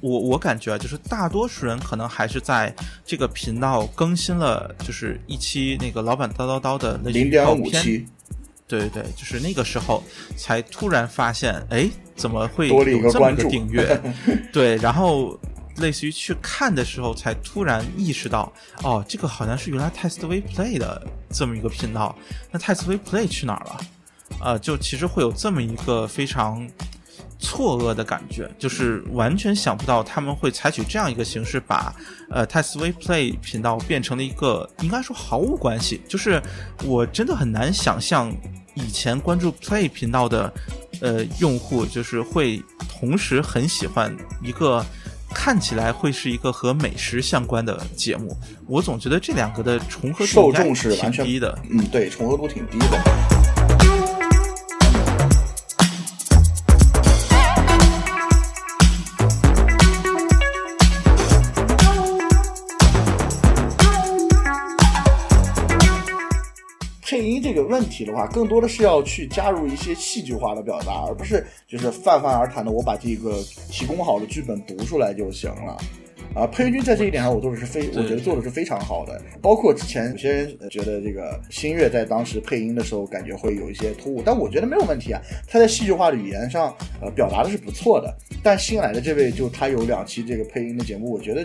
我我感觉啊，就是大多数人可能还是在这个频道更新了，就是一期那个老板叨叨叨的那零点五期，对对对，就是那个时候才突然发现，哎，怎么会有这么个个订阅？对，然后类似于去看的时候，才突然意识到，哦，这个好像是原来 Test We Play 的这么一个频道，那 Test We Play 去哪儿了？呃，就其实会有这么一个非常错愕的感觉，就是完全想不到他们会采取这样一个形式把，呃 Test V Play 频道变成了一个应该说毫无关系，就是我真的很难想象以前关注 Play 频道的呃用户，就是会同时很喜欢一个。看起来会是一个和美食相关的节目，我总觉得这两个的重合度挺众是完全低的。嗯，对，重合度挺低的。问题的话，更多的是要去加入一些戏剧化的表达，而不是就是泛泛而谈的我把这个提供好的剧本读出来就行了。啊，配音君在这一点上，我做的是非，我觉得做的是非常好的。包括之前有些人呃觉得这个新月在当时配音的时候，感觉会有一些突兀，但我觉得没有问题啊。他在戏剧化的语言上，呃，表达的是不错的。但新来的这位，就他有两期这个配音的节目，我觉得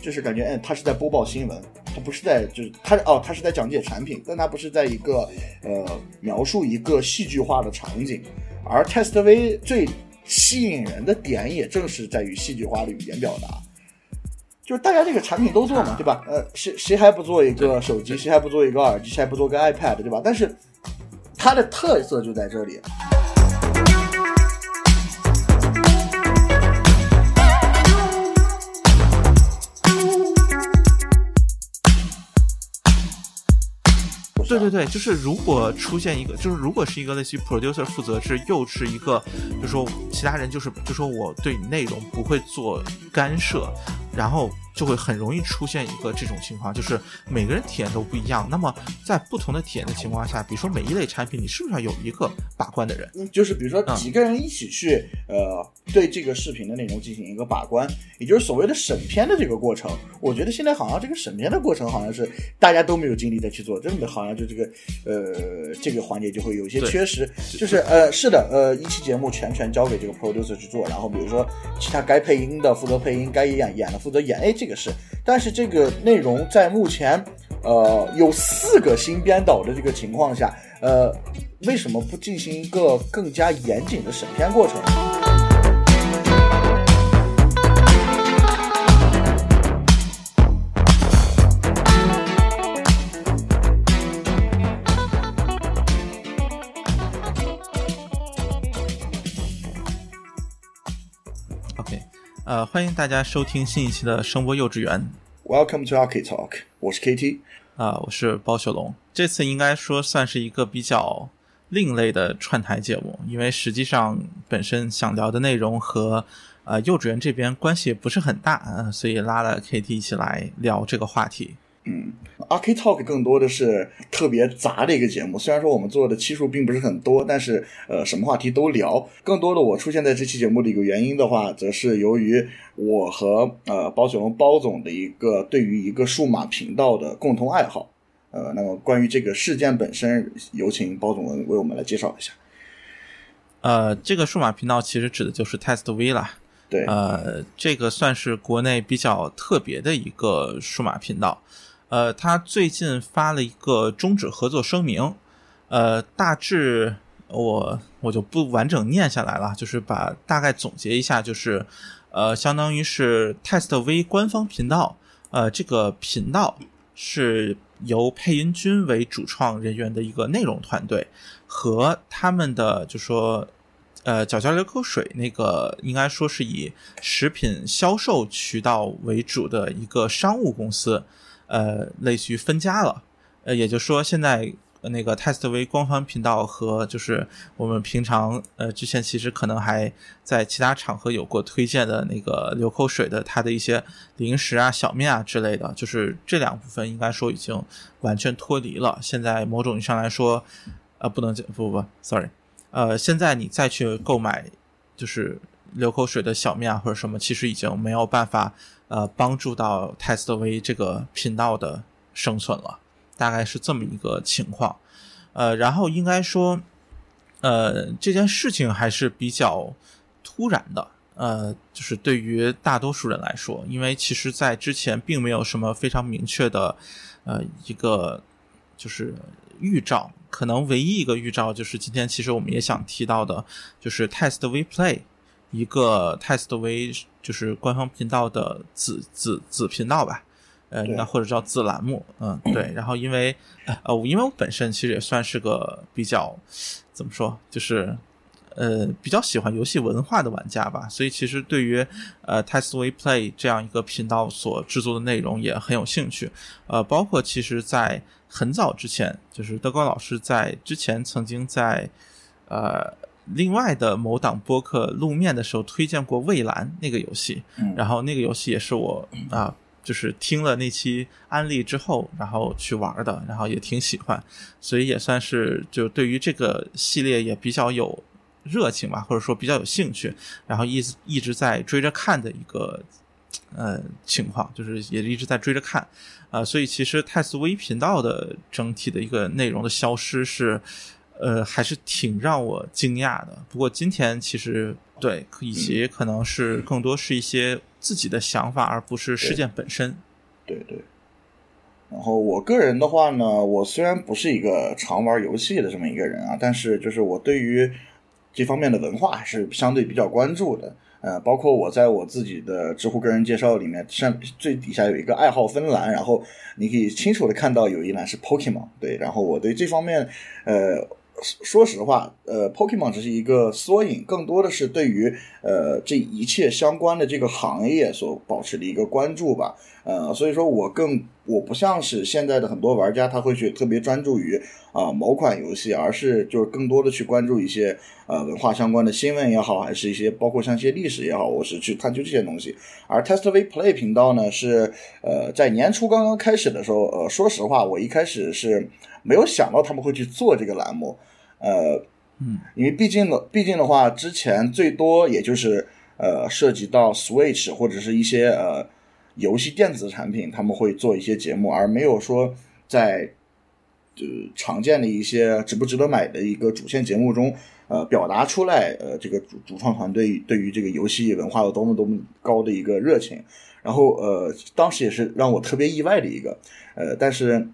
就是感觉，嗯，他是在播报新闻，他不是在就是他哦，他是在讲解产品，但他不是在一个呃描述一个戏剧化的场景。而 Test V 最吸引人的点，也正是在于戏剧化的语言表达。就是大家这个产品都做嘛，对吧？呃，谁谁还不做一个手机？谁还不做一个耳机？谁还不做个 iPad，对吧？但是它的特色就在这里。对对对，就是如果出现一个，就是如果是一个类似于 producer 负责制，又是一个，就说其他人就是就说我对你内容不会做干涉，然后就会很容易出现一个这种情况，就是每个人体验都不一样。那么在不同的体验的情况下，比如说每一类产品，你是不是要有一个把关的人？嗯，就是比如说几个人一起去，呃，对这个视频的内容进行一个把关，也就是所谓的审片的这个过程。我觉得现在好像这个审片的过程好像是大家都没有精力再去做，真的好像就这个呃这个环节就会有一些缺失。就是呃是的，呃一期节目全权交给这个 producer 去做，然后比如说其他该配音的负责配音，该演演的负负责演，哎这个是，但是这个内容在目前呃有四个新编导的这个情况下，呃为什么不进行一个更加严谨的审片过程？呃，欢迎大家收听新一期的声波幼稚园 Welcome to Arcade Talk，我是 KT。啊、我是包雪龙。这次应该说算是一个比较另类的串台节目，因为实际上本身想聊的内容和呃幼稚园这边关系不是很大，呃，所以拉了 KT 一起来聊这个话题。嗯，Arcade Talk 更多的是特别杂的一个节目。虽然说我们做的期数并不是很多，但是呃，什么话题都聊。更多的我出现在这期节目的一个原因的话，则是由于我和呃包雪龙包总的一个对于一个数码频道的共同爱好。呃，那么关于这个事件本身，有请包总为为我们来介绍一下。呃，这个数码频道其实指的就是 Test V 啦。对，呃，这个算是国内比较特别的一个数码频道。呃，他最近发了一个终止合作声明，呃，大致我我就不完整念下来了，就是把大概总结一下，就是呃，相当于是 Test V 官方频道，呃，这个频道是由配音君为主创人员的一个内容团队和他们的就说呃，角角流口水那个应该说是以食品销售渠道为主的一个商务公司，呃，类似于分家了。呃，也就是说，现在那个 Test V 官方频道和就是我们平常呃之前其实可能还在其他场合有过推荐的那个流口水的它的一些零食啊、小面啊之类的，就是这两部分应该说已经完全脱离了。现在某种意义上来说，呃，不能不不不，sorry。呃，现在你再去购买就是流口水的小面啊或者什么，其实已经没有办法呃帮助到 Test V 这个频道的生存了，大概是这么一个情况。呃，然后应该说，呃，这件事情还是比较突然的。呃，就是对于大多数人来说，因为其实，在之前并没有什么非常明确的，呃，一个就是预兆。可能唯一一个预兆就是今天其实我们也想提到的，就是 Test V Play 一个 Test V 就是官方频道的子子子频道吧，呃，那或者叫子栏目，嗯，对。然后因为呃，因为我本身其实也算是个比较怎么说，就是。呃，比较喜欢游戏文化的玩家吧，所以其实对于呃 Test We Play 这样一个频道所制作的内容也很有兴趣。呃，包括其实，在很早之前，就是德高老师在之前曾经在呃另外的某档播客露面的时候推荐过《蔚蓝》那个游戏，然后那个游戏也是我啊，就是听了那期安利之后，然后去玩的，然后也挺喜欢，所以也算是就对于这个系列也比较有。热情吧，或者说比较有兴趣，然后一直一直在追着看的一个呃情况，就是也一直在追着看，呃，所以其实泰斯微频道的整体的一个内容的消失是呃还是挺让我惊讶的。不过今天其实对，以及可能是更多是一些自己的想法，而不是事件本身。对对。然后我个人的话呢，我虽然不是一个常玩游戏的这么一个人啊，但是就是我对于。这方面的文化还是相对比较关注的，呃，包括我在我自己的知乎个人介绍里面，上最底下有一个爱好芬兰，然后你可以清楚的看到有一栏是 Pokemon，对，然后我对这方面，呃，说实话，呃，Pokemon 只是一个缩影，更多的是对于呃这一切相关的这个行业所保持的一个关注吧。呃，所以说我更我不像是现在的很多玩家，他会去特别专注于啊某款游戏，而是就是更多的去关注一些呃文化相关的新闻也好，还是一些包括像一些历史也好，我是去探究这些东西。而 Test V Play 频道呢，是呃在年初刚刚开始的时候，呃，说实话，我一开始是没有想到他们会去做这个栏目，呃，嗯，因为毕竟的毕竟的话，之前最多也就是呃涉及到 Switch 或者是一些呃。游戏电子产品他们会做一些节目，而没有说在呃常见的一些值不值得买的一个主线节目中，呃表达出来，呃这个主主创团队对于这个游戏文化有多么多么高的一个热情。然后呃当时也是让我特别意外的一个，呃但是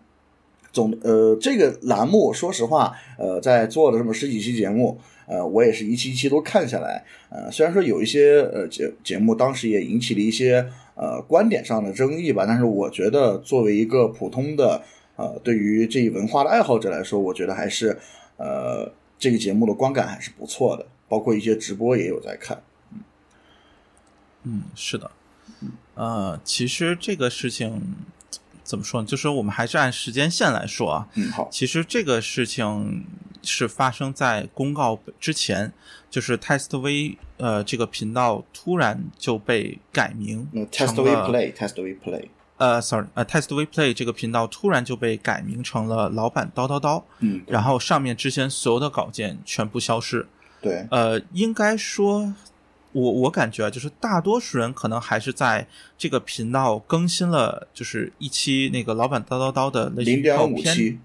总呃这个栏目说实话，呃在做了这么十几期节目。呃，我也是一期一期都看下来，呃，虽然说有一些呃节节目当时也引起了一些呃观点上的争议吧，但是我觉得作为一个普通的呃对于这一文化的爱好者来说，我觉得还是呃这个节目的观感还是不错的，包括一些直播也有在看，嗯，嗯，是的，呃，其实这个事情怎么说呢？就是我们还是按时间线来说啊，嗯，好，其实这个事情。是发生在公告之前，就是 Test V 呃这个频道突然就被改名，Test V Play，Test V Play，呃，sorry，呃，Test V Play 这个频道突然就被改名成了老板叨叨叨，嗯，然后上面之前所有的稿件全部消失，对，呃，应该说，我我感觉啊，就是大多数人可能还是在这个频道更新了，就是一期那个老板叨叨叨的那零点五期。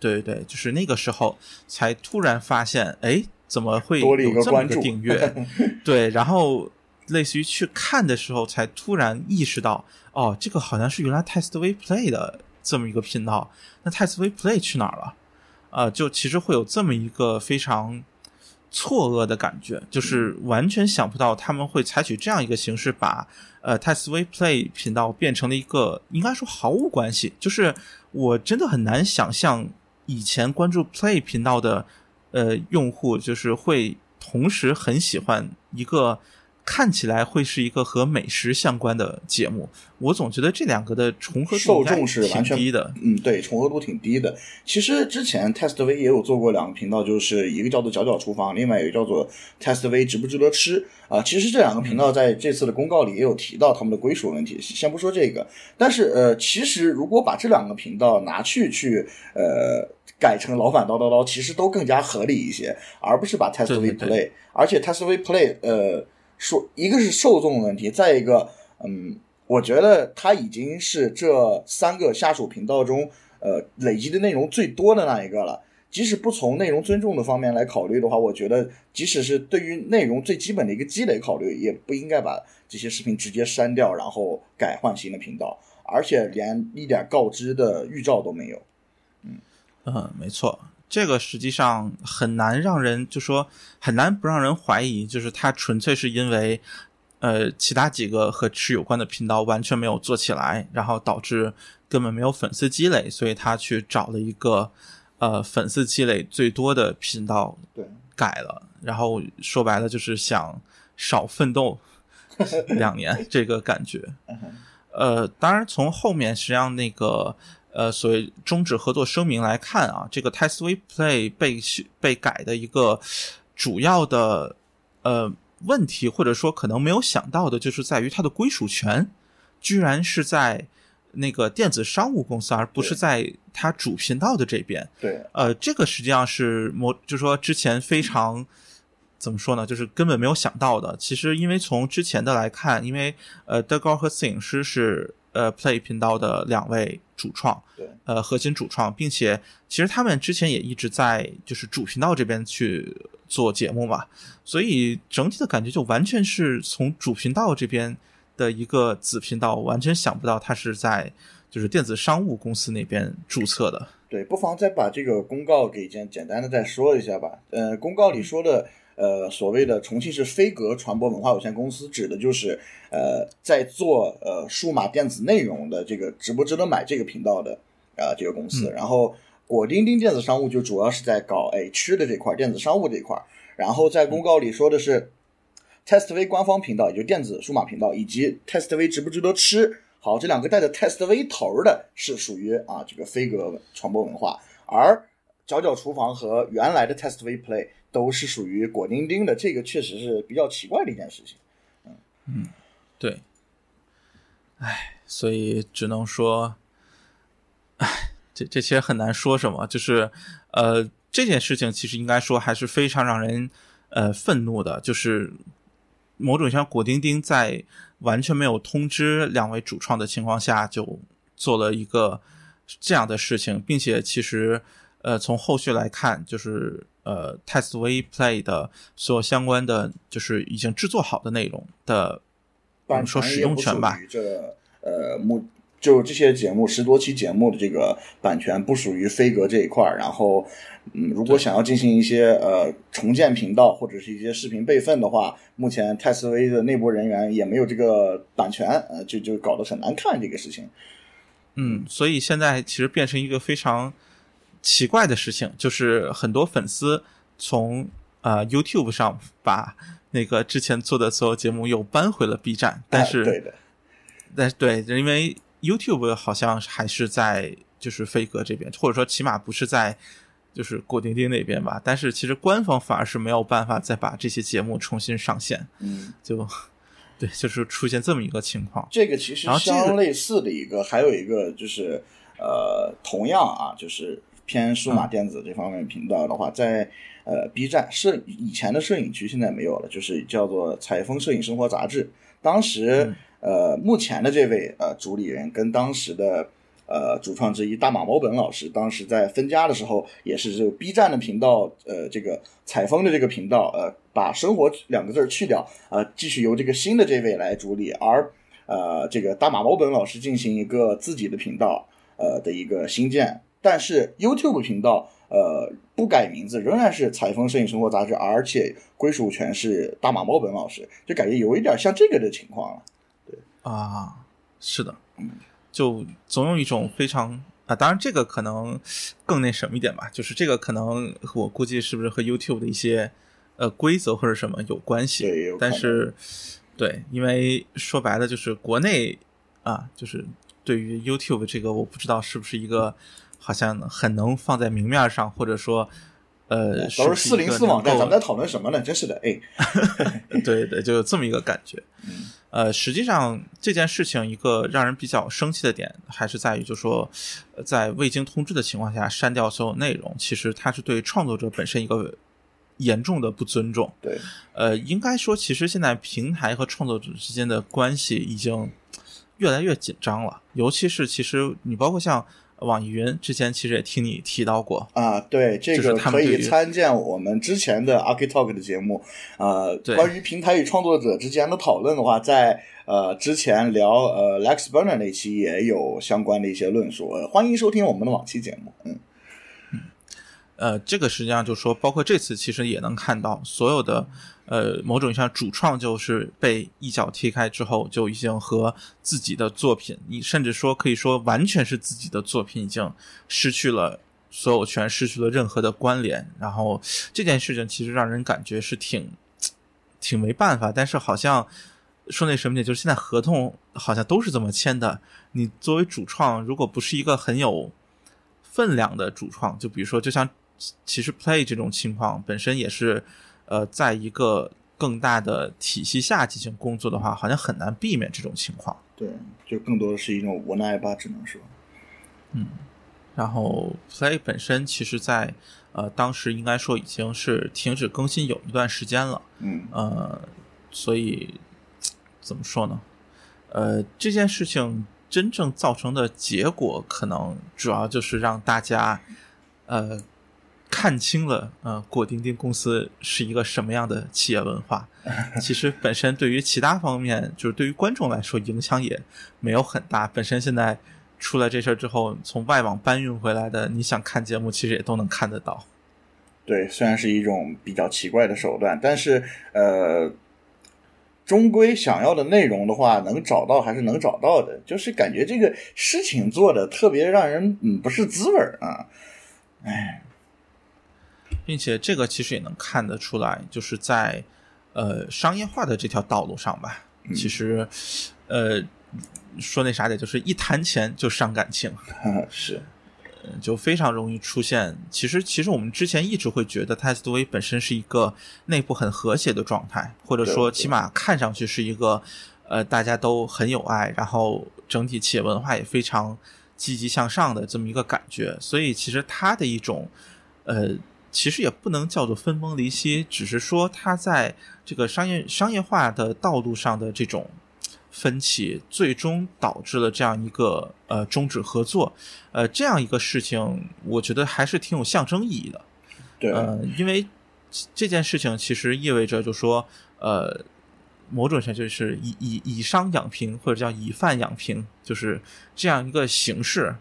对对对，就是那个时候才突然发现，哎，怎么会有这么个订阅？对，然后类似于去看的时候，才突然意识到，哦，这个好像是原来 Test We Play 的这么一个频道。那 Test We Play 去哪儿了？啊，就其实会有这么一个非常错愕的感觉，就是完全想不到他们会采取这样一个形式，把呃 Test V Play 频道变成了一个应该说毫无关系。就是我真的很难想象。以前关注 Play 频道的呃用户，就是会同时很喜欢一个看起来会是一个和美食相关的节目，我总觉得这两个的重合度受众是完全低的。嗯，对，重合度挺低的。其实之前 Test V 也有做过两个频道，就是一个叫做“角角厨房”，另外一个叫做 Test V 值不值得吃。啊、其实这两个频道在这次的公告里也有提到他们的归属问题，先不说这个，但是呃，其实如果把这两个频道拿去去呃改成老板叨叨叨，其实都更加合理一些，而不是把 Test V Play，而且 Test V Play 呃说一个是受众问题，再一个嗯。我觉得它已经是这三个下属频道中，呃，累积的内容最多的那一个了。即使不从内容尊重的方面来考虑的话，我觉得即使是对于内容最基本的一个积累考虑，也不应该把这些视频直接删掉，然后改换新的频道，而且连一点告知的预兆都没有。嗯，没错，这个实际上很难让人就说很难不让人怀疑，就是他纯粹是因为呃其他几个和吃有关的频道完全没有做起来，然后导致根本没有粉丝积累，所以他去找了一个呃粉丝积累最多的频道对，改了，然后说白了就是想少奋斗 两年这个感觉。呃，当然从后面实际上那个呃所谓终止合作声明来看啊，这个 Test We Play 被被改的一个主要的呃问题，或者说可能没有想到的，就是在于它的归属权居然是在那个电子商务公司，而不是在它主频道的这边。对，呃，这个实际上是模，就说之前非常怎么说呢，就是根本没有想到的。其实，因为从之前的来看，因为呃，德高和摄影师是呃 Play 频道的两位主创，对，呃，核心主创，并且其实他们之前也一直在就是主频道这边去做节目嘛，所以整体的感觉就完全是从主频道这边的一个子频道，完全想不到他是在就是电子商务公司那边注册的。对，不妨再把这个公告给简简单的再说一下吧。呃，公告里说的，呃，所谓的重庆市飞格传播文化有限公司，指的就是呃，在做呃数码电子内容的这个值不值得买这个频道的啊、呃这个公司。然后果丁丁电子商务就主要是在搞哎吃的这块，电子商务这一块。然后在公告里说的是。Test V 官方频道，也就是电子数码频道，以及 Test V 值不值得吃？好，这两个带着 Test V 头的是属于啊这个飞格传播文化，而角角厨房和原来的 Test V Play 都是属于果丁丁的，这个确实是比较奇怪的一件事情。嗯对，唉，所以只能说，唉，这这些很难说什么。就是，呃，这件事情其实应该说还是非常让人呃愤怒的，就是某种意义上，果丁丁在完全没有通知两位主创的情况下，就做了一个这样的事情，并且其实呃从后续来看，就是呃 Test V Play 的所有相关的，就是已经制作好的内容的。我版们说使用权吧，这呃目就这些节目十多期节目的这个版权不属于飞格这一块儿，然后嗯，如果想要进行一些呃重建频道或者是一些视频备份的话，目前泰斯威的内部人员也没有这个版权，呃，就就搞得很难看这个事情。嗯，所以现在其实变成一个非常奇怪的事情，就是很多粉丝从呃 YouTube 上把那个之前做的所有节目又搬回了 B 站，但是、哎对的，但是对，因为 YouTube 好像还是在就是飞哥这边，或者说起码不是在就是郭丁丁那边吧。但是其实官方反而是没有办法再把这些节目重新上线，嗯。就对，就是出现这么一个情况。这个其实相类似的一个，还有一个就是呃，同样啊，就是偏数码电子这方面频道的话，在呃 B 站摄以前的摄影区现在没有了，就是叫做采风摄影生活杂志。当时呃，目前的这位呃主理人跟当时的。呃，主创之一大马毛本老师，当时在分家的时候，也是这个 B 站的频道，呃，这个采风的这个频道，呃，把“生活”两个字去掉，呃，继续由这个新的这位来主理，而呃，这个大马毛本老师进行一个自己的频道，呃的一个新建，但是 YouTube 频道，呃，不改名字，仍然是采风摄影生活杂志，而且归属权是大马猫本老师，就感觉有一点像这个的情况了。对啊，是的，嗯就总有一种非常啊，当然这个可能更那什么一点吧，就是这个可能我估计是不是和 YouTube 的一些呃规则或者什么有关系。但是对，因为说白了就是国内啊，就是对于 YouTube 这个，我不知道是不是一个好像很能放在明面上，或者说呃，都是四零四网站，咱们在在讨论什么呢？真是的，哎，对对，就有这么一个感觉。嗯呃，实际上这件事情一个让人比较生气的点，还是在于，就说呃在未经通知的情况下删掉所有内容，其实它是对创作者本身一个严重的不尊重。对，呃，应该说，其实现在平台和创作者之间的关系已经越来越紧张了，尤其是其实你包括像网易云之前，其实也听你提到过，啊，对，这个可以参见我们之前的 Archi Talk 的节目。呃，关于平台与创作者之间的讨论的话，在呃之前聊呃 Lex Burner 那期也有相关的一些论述，呃欢迎收听我们的往期节目。嗯，呃，这个实际上就说，包括这次其实也能看到，所有的呃某种意义上主创就是被一脚踢开之后，就已经和自己的作品，你甚至说可以说完全是自己的作品，已经失去了所有权，失去了任何的关联。然后这件事情其实让人感觉是挺挺没办法，但是好像说那什么点，就是现在合同好像都是这么签的。你作为主创，如果不是一个很有分量的主创，就比如说，就像其实 Play 这种情况本身也是，呃，在一个更大的体系下进行工作的话，好像很难避免这种情况。对，就更多的是一种无奈吧，只能说。嗯然后 Play 本身其实在呃当时应该说已经是停止更新有一段时间了，嗯呃，所以怎么说呢？呃，这件事情真正造成的结果，可能主要就是让大家呃看清了呃果丁丁公司是一个什么样的企业文化。其实本身对于其他方面，就是对于观众来说影响也没有很大。本身现在出了这事儿之后，从外网搬运回来的，你想看节目，其实也都能看得到。对，虽然是一种比较奇怪的手段，但是呃，终归想要的内容的话，能找到还是能找到的。就是感觉这个事情做的特别让人嗯不是滋味儿啊。哎，并且这个其实也能看得出来，就是在呃商业化的这条道路上吧，其实呃说那啥点，就是一谈钱就伤感情，是就非常容易出现。其实其实我们之前一直会觉得 Testway 本身是一个内部很和谐的状态，或者说起码看上去是一个呃大家都很有爱，然后整体企业文化也非常积极向上的这么一个感觉。所以其实它的一种呃。其实也不能叫做分崩离析，只是说它在这个商业商业化的道路上的这种分歧，最终导致了这样一个呃终止合作，呃这样一个事情，我觉得还是挺有象征意义的。对，呃，因为这件事情其实意味着，就说呃，某种上就是以以以商养平，或者叫以贩养平，就是这样一个形式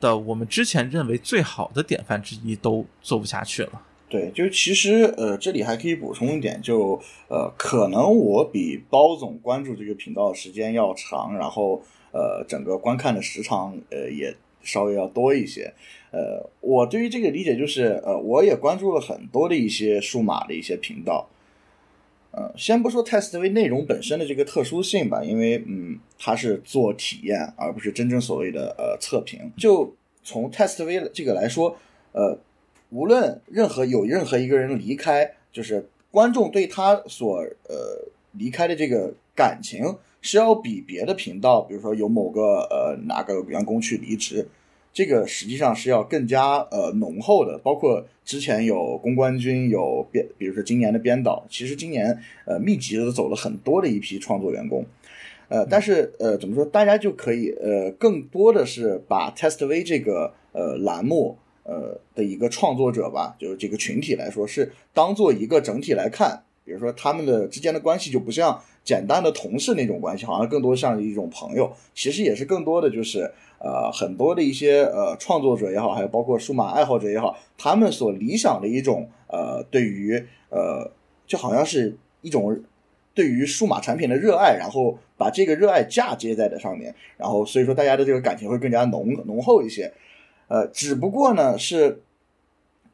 的，我们之前认为最好的典范之一都做不下去了。对，就其实呃，这里还可以补充一点，就呃，可能我比包总关注这个频道的时间要长，然后呃，整个观看的时长呃也稍微要多一些。呃，我对于这个理解就是，呃，我也关注了很多的一些数码的一些频道。呃，先不说 TestV 内容本身的这个特殊性吧，因为嗯，它是做体验，而不是真正所谓的呃测评。就从 TestV 这个来说，呃，无论任何有任何一个人离开，就是观众对他所呃离开的这个感情是要比别的频道，比如说有某个呃哪个员工去离职，这个实际上是要更加呃浓厚的。包括之前有公关军，有编，比如说今年的编导，其实今年呃密集的走了很多的一批创作员工。呃，但是呃，怎么说？大家就可以呃，更多的是把 TestV 这个呃栏目呃的一个创作者吧，就是这个群体来说，是当做一个整体来看。比如说他们的之间的关系就不像简单的同事那种关系，好像更多像一种朋友。其实也是更多的就是呃很多的一些呃创作者也好，还有包括数码爱好者也好，他们所理想的一种呃对于呃就好像是一种对于数码产品的热爱，然后把这个热爱嫁接在这上面，然后所以说大家的这个感情会更加浓浓厚一些。呃，只不过呢是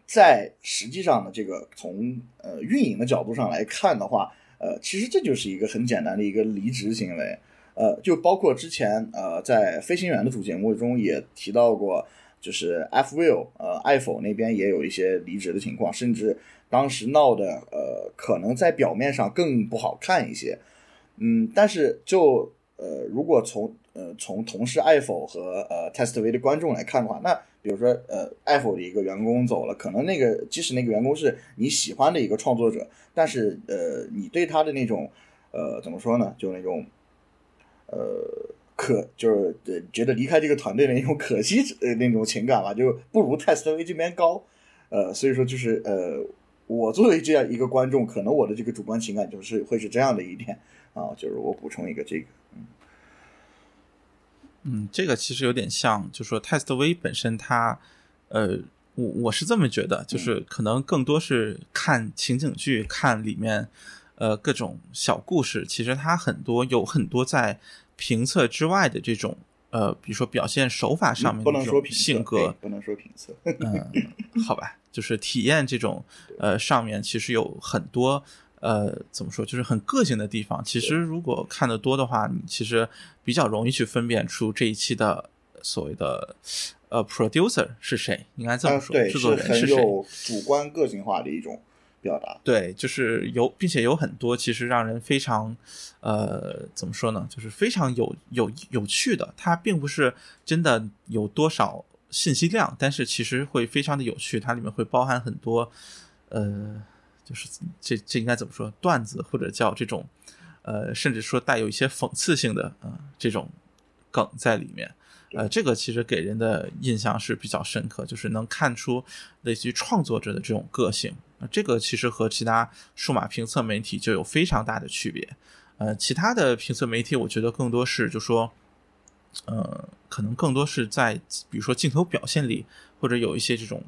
在实际上呢，这个从呃运营的角度上来看的话，呃，其实这就是一个很简单的一个离职行为。呃，就包括之前呃在飞行员的主节目中也提到过，就是 F will 呃爱否那边也有一些离职的情况，甚至当时闹的呃可能在表面上更不好看一些。嗯，但是就呃如果从呃从同事爱否和呃 Testway 的观众来看的话，那比如说呃爱否的一个员工走了，可能那个即使那个员工是你喜欢的一个创作者，但是呃你对他的那种呃怎么说呢，就那种。呃，可就是呃觉得离开这个团队的那种可惜呃那种情感吧，就不如泰斯特威这边高，呃，所以说就是呃，我作为这样一个观众，可能我的这个主观情感就是会是这样的一点。啊，就是我补充一个这个，嗯，嗯，这个其实有点像，就说泰斯特威本身它，呃，我我是这么觉得，就是可能更多是看情景剧，看里面呃各种小故事，其实它很多有很多在。评测之外的这种呃，比如说表现手法上面的这种性格，不能说评测，嗯，好吧，就是体验这种 呃上面其实有很多呃怎么说，就是很个性的地方。其实如果看的多的话，你其实比较容易去分辨出这一期的所谓的呃 producer 是谁，应该这么说，制作人是谁，主观个性化的一种。表达对，就是有，并且有很多其实让人非常，呃，怎么说呢？就是非常有有有趣的。它并不是真的有多少信息量，但是其实会非常的有趣。它里面会包含很多，呃，就是这这应该怎么说？段子或者叫这种，呃，甚至说带有一些讽刺性的呃这种梗在里面。呃，这个其实给人的印象是比较深刻，就是能看出类似于创作者的这种个性。这个其实和其他数码评测媒体就有非常大的区别。呃，其他的评测媒体，我觉得更多是就说，呃，可能更多是在比如说镜头表现力或者有一些这种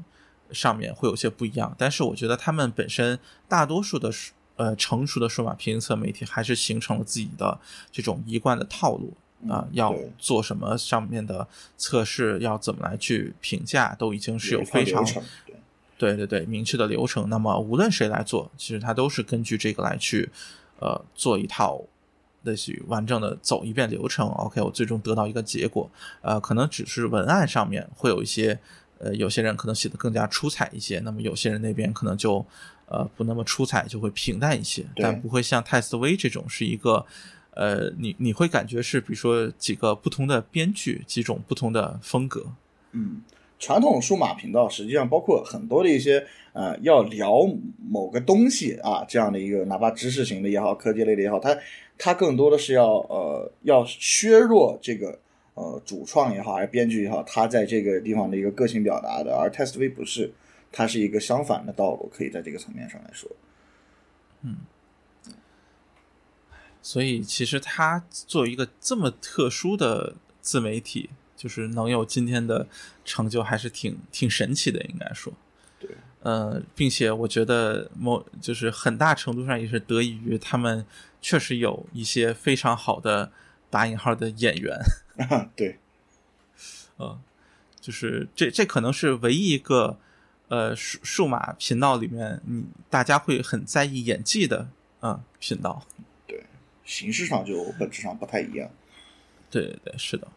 上面会有些不一样。但是我觉得他们本身大多数的呃成熟的数码评测媒体还是形成了自己的这种一贯的套路啊，要做什么上面的测试，要怎么来去评价，都已经是有非常。对对对，明确的流程。那么无论谁来做，其实他都是根据这个来去，呃，做一套类似于完整的走一遍流程。OK，我最终得到一个结果。呃，可能只是文案上面会有一些，呃，有些人可能写的更加出彩一些，那么有些人那边可能就呃不那么出彩，就会平淡一些。但不会像泰斯威这种是一个，呃，你你会感觉是比如说几个不同的编剧，几种不同的风格。嗯。传统数码频道实际上包括很多的一些呃，要聊某个东西啊，这样的一个哪怕知识型的也好，科技类的也好，它它更多的是要呃要削弱这个呃主创也好，还是编剧也好，他在这个地方的一个个性表达的，而 TestV 不是，它是一个相反的道路，可以在这个层面上来说，嗯，所以其实他作为一个这么特殊的自媒体。就是能有今天的成就，还是挺挺神奇的，应该说。对，呃，并且我觉得某就是很大程度上也是得益于他们确实有一些非常好的打引号的演员。对，呃，就是这这可能是唯一一个呃数数码频道里面，你大家会很在意演技的啊频道。对，形式上就本质上不太一样。对对对，是的。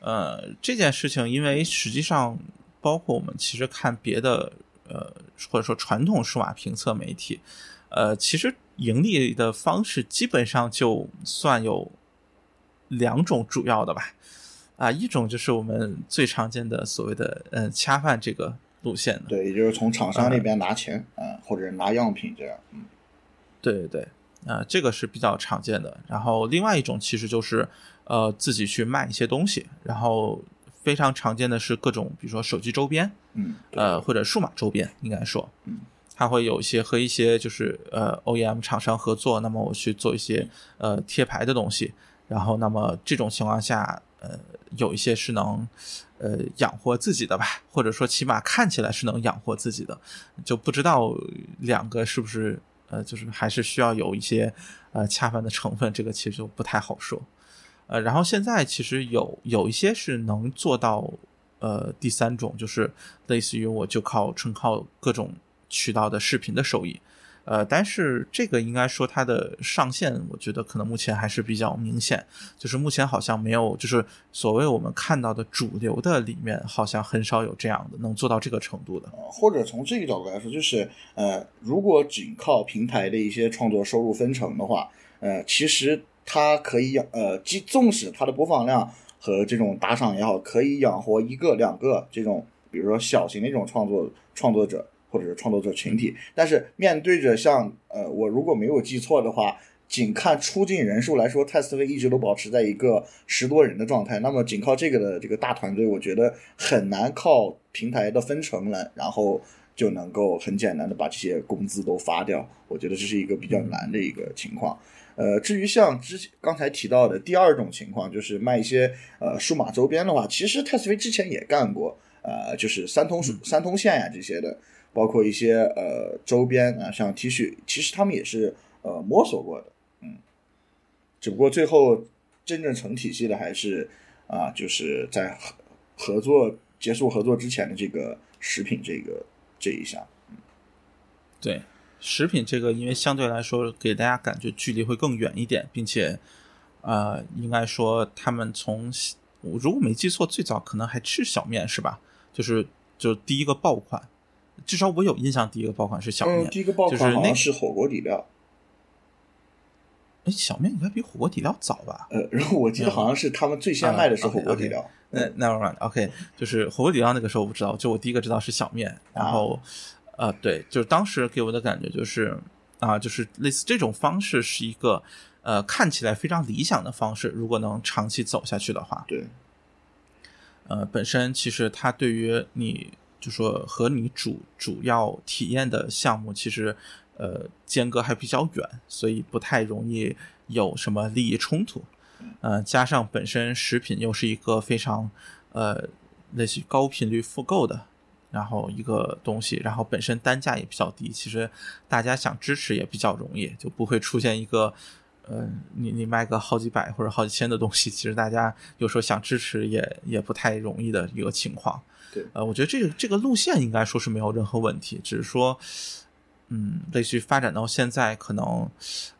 呃，这件事情，因为实际上，包括我们其实看别的，呃，或者说传统数码评测媒体，呃，其实盈利的方式基本上就算有两种主要的吧，啊，一种就是我们最常见的所谓的，呃，恰饭这个路线的，对，也就是从厂商那边拿钱，啊，或者拿样品这样，嗯。对对对，啊，这个是比较常见的。然后另外一种其实就是，呃，自己去卖一些东西。然后非常常见的是各种，比如说手机周边，嗯，呃，或者数码周边，应该说，嗯，它会有一些和一些就是呃 OEM 厂商合作，那么我去做一些呃贴牌的东西。然后那么这种情况下，呃，有一些是能呃养活自己的吧，或者说起码看起来是能养活自己的，就不知道两个是不是。呃，就是还是需要有一些呃恰饭的成分，这个其实就不太好说。呃，然后现在其实有有一些是能做到呃第三种，就是类似于我就靠纯靠各种渠道的视频的收益。呃，但是这个应该说它的上限，我觉得可能目前还是比较明显，就是目前好像没有，就是所谓我们看到的主流的里面，好像很少有这样的能做到这个程度的。或者从这个角度来说，就是呃，如果仅靠平台的一些创作收入分成的话，呃，其实它可以养呃，即纵使它的播放量和这种打赏也好，可以养活一个两个这种，比如说小型的这种创作创作者。或者是创作者群体，但是面对着像呃，我如果没有记错的话，仅看出镜人数来说，泰斯威一直都保持在一个十多人的状态。那么仅靠这个的这个大团队，我觉得很难靠平台的分成了，然后就能够很简单的把这些工资都发掉。我觉得这是一个比较难的一个情况。呃，至于像之刚才提到的第二种情况，就是卖一些呃数码周边的话，其实泰斯威之前也干过，呃，就是三通三通线呀这些的。包括一些呃周边啊，像 T 恤，其实他们也是呃摸索过的，嗯，只不过最后真正成体系的还是啊，就是在合合作结束合作之前的这个食品这个这一项，嗯，对，食品这个因为相对来说给大家感觉距离会更远一点，并且呃，应该说他们从我如果没记错，最早可能还吃小面是吧？就是就第一个爆款。至少我有印象，第一个爆款是小面，第一个爆款好像是火锅底料。哎，小面应该比火锅底料早吧？呃，然后我记得好像是他们最先卖的是火锅底料。那 Never mind，OK，就是火锅底料那个时候我不知道，就我第一个知道是小面。然后，呃，对，就是当时给我的感觉就是啊，就是类似这种方式是一个呃看起来非常理想的方式，如果能长期走下去的话，对。呃，本身其实它对于你。就说和你主主要体验的项目其实，呃，间隔还比较远，所以不太容易有什么利益冲突。呃，加上本身食品又是一个非常呃类似于高频率复购的，然后一个东西，然后本身单价也比较低，其实大家想支持也比较容易，就不会出现一个呃你你卖个好几百或者好几千的东西，其实大家有时候想支持也也不太容易的一个情况。对，呃，我觉得这个这个路线应该说是没有任何问题，只是说，嗯，类似于发展到现在，可能，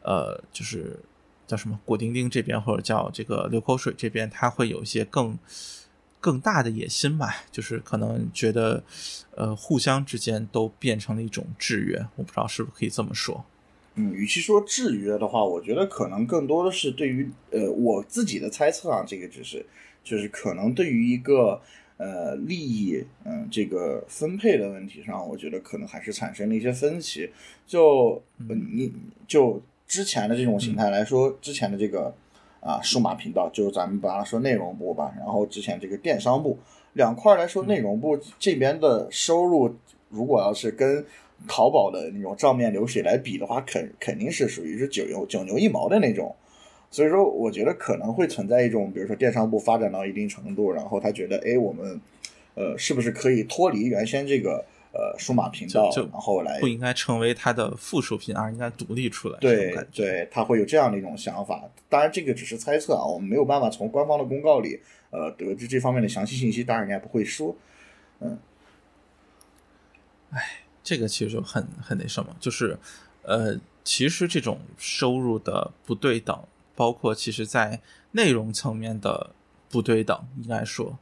呃，就是叫什么果丁丁这边或者叫这个流口水这边，他会有一些更更大的野心吧，就是可能觉得，呃，互相之间都变成了一种制约，我不知道是不是可以这么说。嗯，与其说制约的话，我觉得可能更多的是对于，呃，我自己的猜测啊，这个只是，就是可能对于一个。呃，利益，嗯，这个分配的问题上，我觉得可能还是产生了一些分歧。就你就之前的这种形态来说，之前的这个啊，数码频道，就是咱们把它说内容部吧，然后之前这个电商部两块来说，内容部这边的收入，如果要是跟淘宝的那种账面流水来比的话，肯肯定是属于是九牛九牛一毛的那种。所以说，我觉得可能会存在一种，比如说电商部发展到一定程度，然后他觉得，哎，我们，呃，是不是可以脱离原先这个呃数码频道，然后来不应该成为它的附属品，而应该独立出来？对对，他会有这样的一种想法。当然，这个只是猜测啊，我们没有办法从官方的公告里呃得知这方面的详细信息，当然人家不会说。嗯，哎，这个其实就很很那什么，就是呃，其实这种收入的不对等。包括其实，在内容层面的不对等，应该说，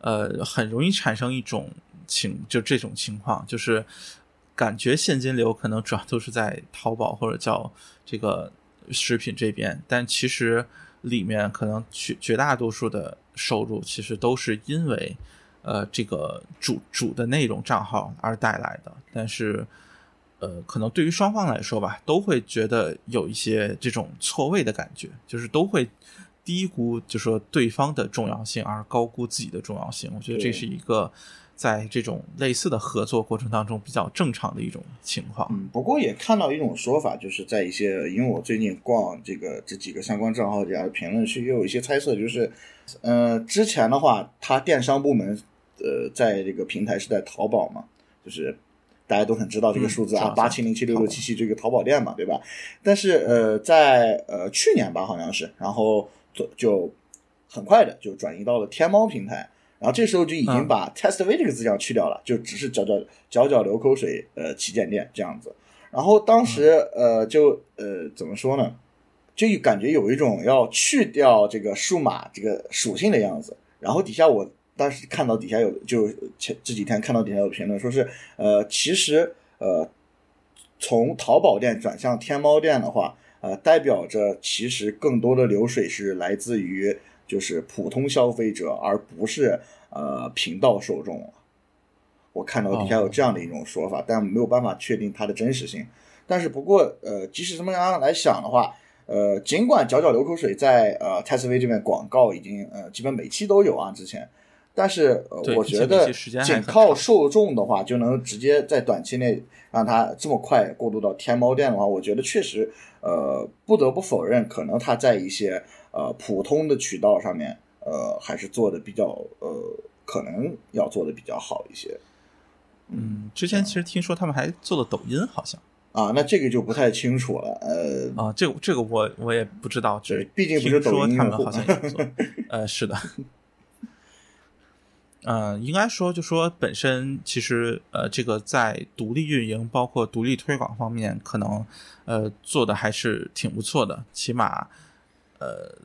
呃，很容易产生一种情，就这种情况，就是感觉现金流可能主要都是在淘宝或者叫这个食品这边，但其实里面可能绝绝大多数的收入，其实都是因为呃这个主主的内容账号而带来的，但是。呃，可能对于双方来说吧，都会觉得有一些这种错位的感觉，就是都会低估，就说对方的重要性，而高估自己的重要性。我觉得这是一个在这种类似的合作过程当中比较正常的一种情况。嗯，不过也看到一种说法，就是在一些，因为我最近逛这个这几个相关账号底下的评论区，也有一些猜测，就是，呃，之前的话，他电商部门，呃，在这个平台是在淘宝嘛，就是。大家都很知道这个数字啊，八七零七六六七七这个淘宝店嘛，对吧？但是呃，在呃去年吧，好像是，然后就就很快的就转移到了天猫平台，然后这时候就已经把 test v 这个字样去掉了，就只是搅搅搅搅流口水呃旗舰店这样子。然后当时呃就呃怎么说呢，就感觉有一种要去掉这个数码这个属性的样子。然后底下我当时看到底下有就前这几天看到底下有评论说是呃其实呃从淘宝店转向天猫店的话。呃，代表着其实更多的流水是来自于就是普通消费者，而不是呃频道受众。我看到底下有这样的一种说法，但没有办法确定它的真实性。但是不过呃，即使这么样来想的话，呃，尽管角角流口水在呃泰斯威这边广告已经呃基本每期都有啊，之前。但是，呃，我觉得仅靠受众的话，就能直接在短期内让它这么快过渡到天猫店的话，我觉得确实，呃，不得不否认，可能它在一些呃普通的渠道上面，呃，还是做的比较，呃，可能要做的比较好一些。嗯，之前其实听说他们还做了抖音，好像啊，那这个就不太清楚了。呃，啊，这个这个我我也不知道，这毕竟不是抖音他们好像也做，呃，是的。嗯，应该说，就说本身其实，呃，这个在独立运营，包括独立推广方面，可能，呃，做的还是挺不错的。起码，呃，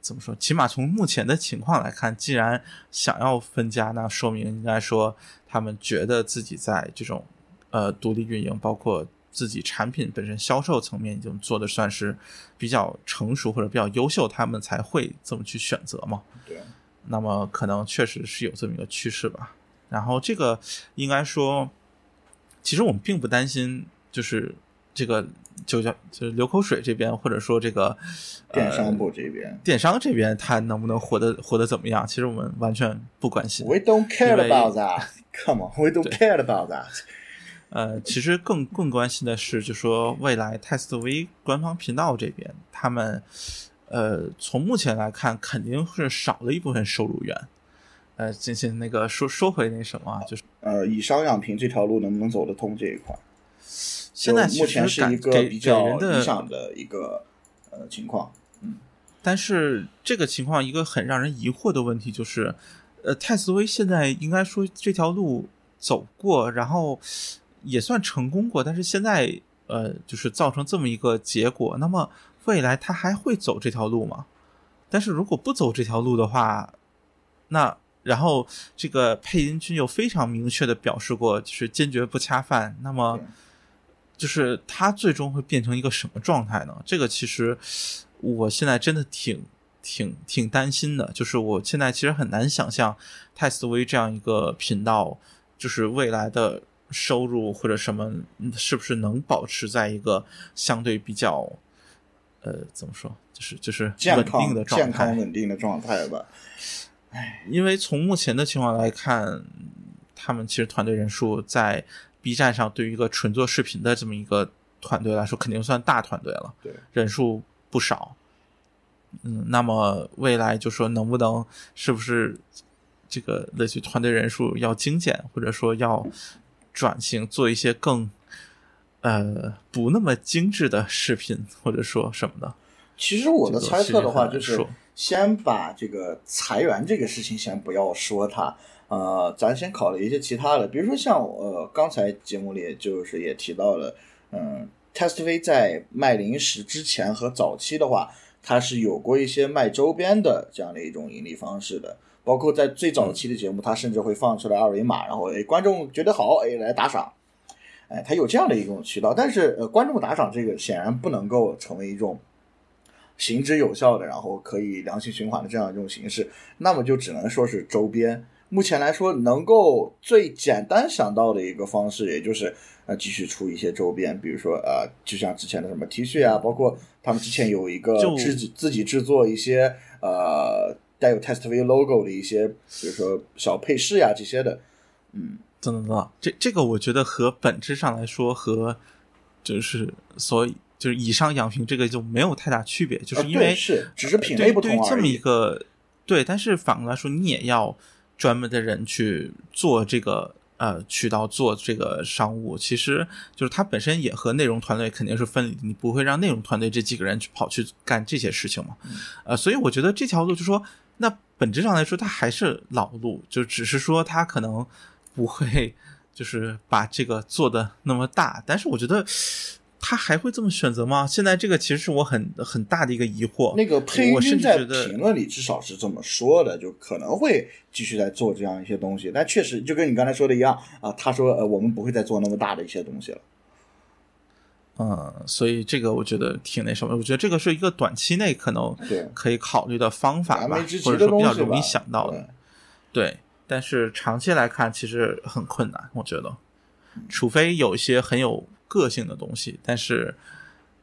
怎么说？起码从目前的情况来看，既然想要分家，那说明应该说他们觉得自己在这种，呃，独立运营，包括自己产品本身销售层面，已经做的算是比较成熟或者比较优秀，他们才会这么去选择嘛。对。那么可能确实是有这么一个趋势吧。然后这个应该说，其实我们并不担心，就是这个就叫就是流口水这边，或者说这个电商部这边，电商这边它能不能活得活得怎么样？其实我们完全不关心。We don't care about that. Come on, we don't care about that. 呃，其实更更关心的是，就说未来 TestV 官方频道这边，他们。呃，从目前来看，肯定是少了一部分收入源。呃，进行那个说说回那什么，就是呃，以商养平这条路能不能走得通这一块？现在目前是一个比较理想的一个呃情况。嗯，但是这个情况一个很让人疑惑的问题就是，呃，泰斯威现在应该说这条路走过，然后也算成功过，但是现在呃，就是造成这么一个结果，那么。未来他还会走这条路吗？但是如果不走这条路的话，那然后这个配音君又非常明确的表示过，就是坚决不恰饭。那么，就是他最终会变成一个什么状态呢？这个其实我现在真的挺挺挺担心的。就是我现在其实很难想象泰斯威这样一个频道，就是未来的收入或者什么，是不是能保持在一个相对比较。呃，怎么说？就是就是稳定的状态，健康稳定的状态吧。唉，因为从目前的情况来看，他们其实团队人数在 B 站上，对于一个纯做视频的这么一个团队来说，肯定算大团队了。对，人数不少。嗯，那么未来就说能不能，是不是这个类似于团队人数要精简，或者说要转型做一些更。呃，不那么精致的视频，或者说什么的。其实我的猜测的话，就是先把这个裁员这个事情先不要说它，呃，咱先考虑一些其他的，比如说像呃，刚才节目里就是也提到了，嗯，Test V 在卖零食之前和早期的话，它是有过一些卖周边的这样的一种盈利方式的，包括在最早期的节目，它甚至会放出来二维码，然后哎，观众觉得好，哎，来打赏。哎，它有这样的一种渠道，但是呃，观众打赏这个显然不能够成为一种行之有效的，然后可以良性循环的这样一种形式，那么就只能说是周边。目前来说，能够最简单想到的一个方式，也就是呃继续出一些周边，比如说呃，就像之前的什么 T 恤啊，包括他们之前有一个自己自己制作一些呃带有 Test V logo 的一些，比如说小配饰呀这些的，嗯。等等等，这这个我觉得和本质上来说和就是所以就是以上养平这个就没有太大区别，就是因为是只是品类不同对于这么一个对，但是反过来说，你也要专门的人去做这个呃渠道做这个商务，其实就是它本身也和内容团队肯定是分离，你不会让内容团队这几个人去跑去干这些事情嘛？呃，所以我觉得这条路就说那本质上来说，它还是老路，就只是说它可能不会就是把这个做的那么大，但是我觉得。他还会这么选择吗？现在这个其实是我很很大的一个疑惑。那个配音君在评论里至少是这么说的，就可能会继续在做这样一些东西。但确实就跟你刚才说的一样啊，他说呃，我们不会再做那么大的一些东西了。嗯，所以这个我觉得挺那什么，我觉得这个是一个短期内可能可以考虑的方法吧，或者说比较容易想到的。对，但是长期来看其实很困难，我觉得，除非有一些很有。个性的东西，但是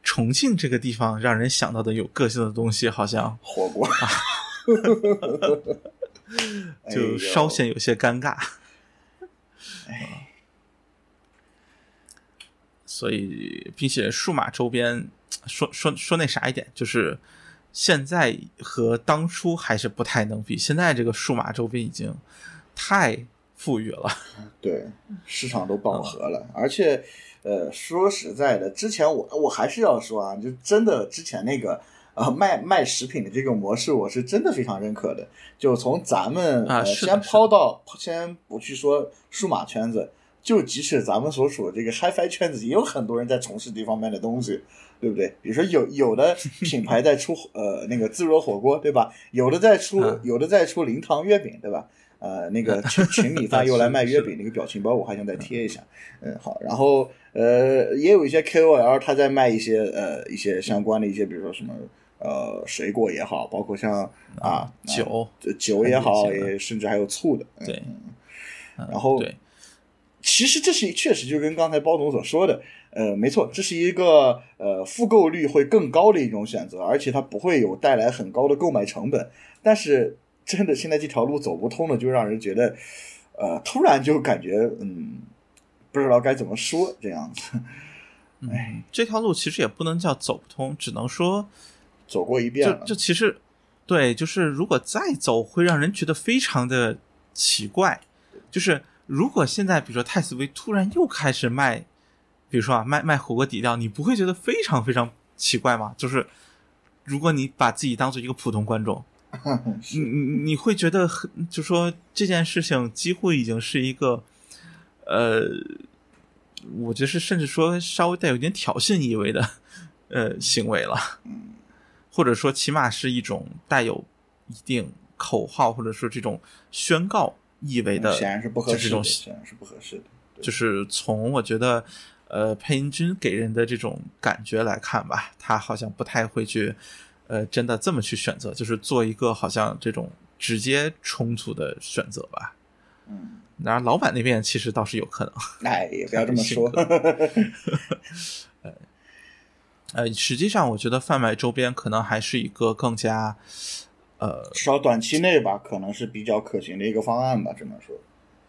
重庆这个地方让人想到的有个性的东西，好像火锅，就稍显有些尴尬。所以，并且数码周边说说说那啥一点，就是现在和当初还是不太能比。现在这个数码周边已经太富裕了，对市场都饱和了，而且。呃，说实在的，之前我我还是要说啊，就真的之前那个呃卖卖食品的这个模式，我是真的非常认可的。就从咱们呃先抛到先不去说数码圈子，就即使咱们所处的这个 HiFi 圈子，也有很多人在从事这方面的东西，对不对？比如说有有的 品牌在出呃那个自热火锅，对吧？有的在出有的在出零糖月饼，对吧？呃，那个 群群米饭又来卖月饼，那个表情包我还想再贴一下。嗯，好，然后呃，也有一些 KOL 他在卖一些呃一些相关的一些，比如说什么呃水果也好，包括像啊酒酒也好，也甚至还有醋的。对，然后对其实这是确实就跟刚才包总所说的，呃，没错，这是一个呃复购率会更高的一种选择，而且它不会有带来很高的购买成本，但是。真的，现在这条路走不通了，就让人觉得，呃，突然就感觉，嗯，不知道该怎么说这样子。哎，这条路其实也不能叫走不通，只能说走过一遍了。就就其实，对，就是如果再走，会让人觉得非常的奇怪。就是如果现在，比如说泰斯威突然又开始卖，比如说啊，卖卖火锅底料，你不会觉得非常非常奇怪吗？就是如果你把自己当做一个普通观众。你你你会觉得，就说这件事情几乎已经是一个，呃，我觉得是甚至说稍微带有点挑衅意味的，呃，行为了，或者说起码是一种带有一定口号或者说这种宣告意味的，显然是不合适的，显然是不合适的。就是从我觉得，呃，配音君给人的这种感觉来看吧，他好像不太会去。呃，真的这么去选择，就是做一个好像这种直接冲突的选择吧。嗯，然后老板那边其实倒是有可能。哎，也不要这么说。呃，呃，实际上我觉得贩卖周边可能还是一个更加，呃，至少短期内吧，可能是比较可行的一个方案吧，只能说。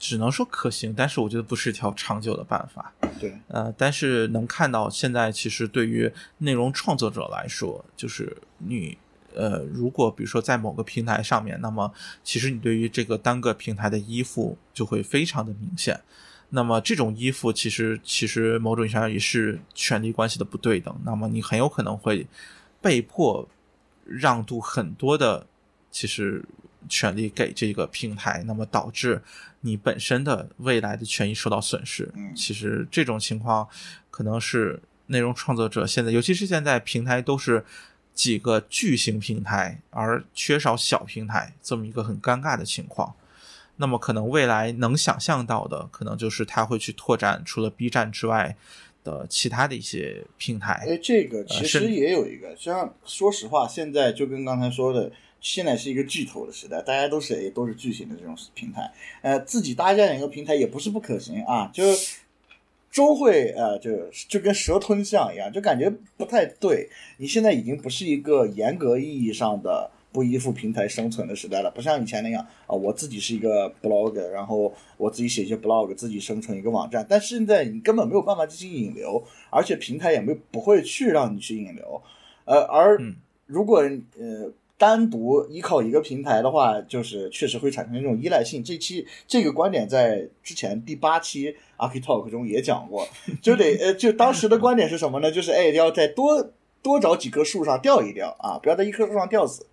只能说可行，但是我觉得不是一条长久的办法。对，呃，但是能看到现在其实对于内容创作者来说，就是你呃，如果比如说在某个平台上面，那么其实你对于这个单个平台的依附就会非常的明显。那么这种依附其实其实某种意义上也是权力关系的不对等。那么你很有可能会被迫让渡很多的其实权利给这个平台，那么导致。你本身的未来的权益受到损失，嗯，其实这种情况可能是内容创作者现在，尤其是现在平台都是几个巨型平台，而缺少小平台这么一个很尴尬的情况。那么可能未来能想象到的，可能就是他会去拓展除了 B 站之外的其他的一些平台。哎，这个其实也有一个，像说实话，现在就跟刚才说的。现在是一个巨头的时代，大家都是都是巨型的这种平台，呃，自己搭建一个平台也不是不可行啊。就终会呃，就就跟蛇吞象一样，就感觉不太对。你现在已经不是一个严格意义上的不依附平台生存的时代了，不像以前那样啊，我自己是一个 blog，然后我自己写一些 blog，自己生成一个网站。但现在你根本没有办法进行引流，而且平台也没不会去让你去引流。呃，而如果呃。单独依靠一个平台的话，就是确实会产生一种依赖性。这期这个观点在之前第八期 Archi Talk 中也讲过，就得呃，就当时的观点是什么呢？就是哎，要再多多找几棵树上吊一吊啊，不要在一棵树上吊死。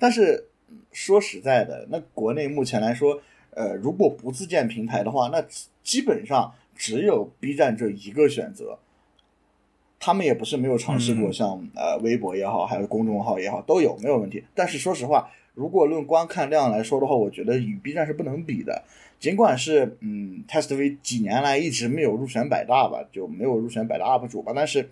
但是说实在的，那国内目前来说，呃，如果不自建平台的话，那基本上只有 B 站这一个选择。他们也不是没有尝试过，像呃微博也好，还有公众号也好，都有没有问题。但是说实话，如果论观看量来说的话，我觉得与 B 站是不能比的。尽管是嗯，TestV 几年来一直没有入选百大吧，就没有入选百大 UP 主吧，但是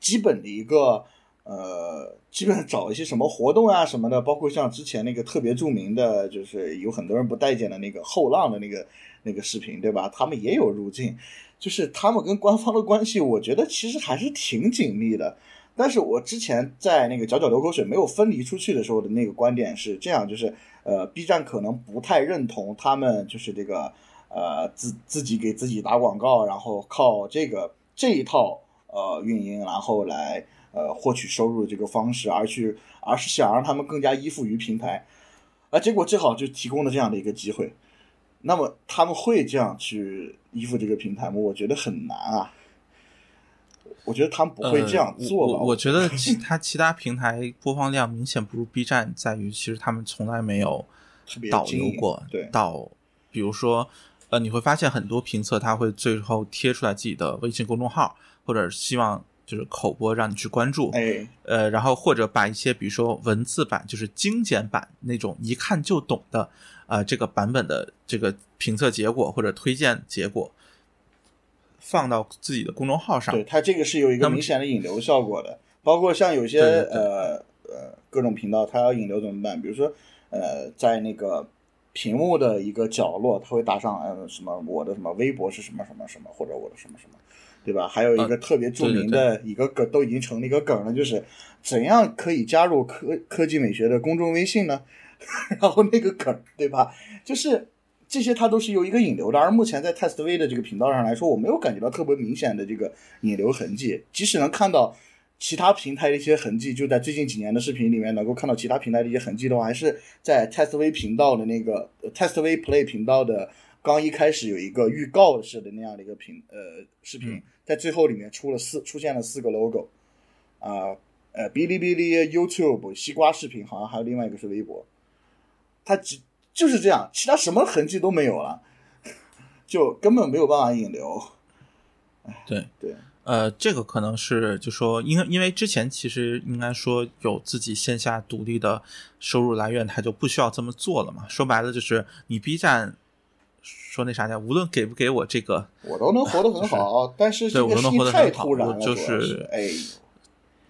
基本的一个呃，基本上找一些什么活动啊什么的，包括像之前那个特别著名的，就是有很多人不待见的那个后浪的那个那个视频，对吧？他们也有入镜。就是他们跟官方的关系，我觉得其实还是挺紧密的。但是我之前在那个角角流口水没有分离出去的时候的那个观点是这样，就是呃，B 站可能不太认同他们就是这个呃自自己给自己打广告，然后靠这个这一套呃运营，然后来呃获取收入的这个方式，而去而是想让他们更加依附于平台，而结果正好就提供了这样的一个机会。那么他们会这样去依附这个平台吗？我觉得很难啊。我觉得他们不会这样做吧。我觉得其他其他平台播放量明显不如 B 站，在于其实他们从来没有导流过。对，导，比如说，呃，你会发现很多评测他会最后贴出来自己的微信公众号，或者希望就是口播让你去关注。哎，呃，然后或者把一些比如说文字版，就是精简版那种一看就懂的。啊，这个版本的这个评测结果或者推荐结果放到自己的公众号上，对它这个是有一个明显的引流效果的。包括像有些呃呃各种频道，它要引流怎么办？比如说呃，在那个屏幕的一个角落，它会打上呃什么我的什么微博是什么什么什么，或者我的什么什么，对吧？还有一个特别著名的一个梗，都已经成了一个梗了，就是怎样可以加入科科技美学的公众微信呢？然后那个梗，对吧？就是这些，它都是有一个引流的。而目前在 Test V 的这个频道上来说，我没有感觉到特别明显的这个引流痕迹。即使能看到其他平台的一些痕迹，就在最近几年的视频里面能够看到其他平台的一些痕迹的话，还是在 Test V 频道的那个 Test V Play 频道的刚一开始有一个预告式的那样的一个频呃视频，在最后里面出了四出现了四个 logo 啊呃哔哩哔哩 YouTube 西瓜视频，好像还有另外一个是微博。它只就是这样，其他什么痕迹都没有了，就根本没有办法引流。对 对，呃，这个可能是就说，因为因为之前其实应该说有自己线下独立的收入来源，他就不需要这么做了嘛。说白了就是你 B 站说那啥呢？无论给不给我这个，我都能活得很好。但是对我都能活得太突然了，就是哎，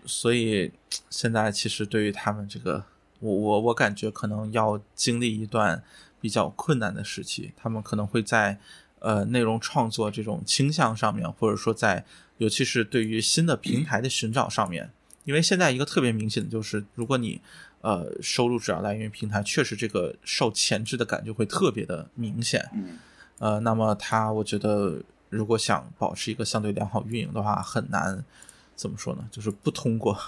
所以现在其实对于他们这个。我我我感觉可能要经历一段比较困难的时期，他们可能会在呃内容创作这种倾向上面，或者说在尤其是对于新的平台的寻找上面，因为现在一个特别明显的就是，如果你呃收入主要来源于平台，确实这个受前置的感觉会特别的明显，呃，那么它我觉得如果想保持一个相对良好运营的话，很难怎么说呢？就是不通过。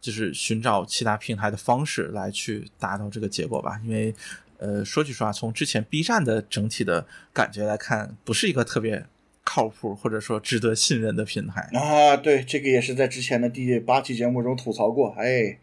就是寻找其他平台的方式来去达到这个结果吧，因为，呃，说句实话，从之前 B 站的整体的感觉来看，不是一个特别靠谱或者说值得信任的平台啊。对，这个也是在之前的第八期节目中吐槽过。哎，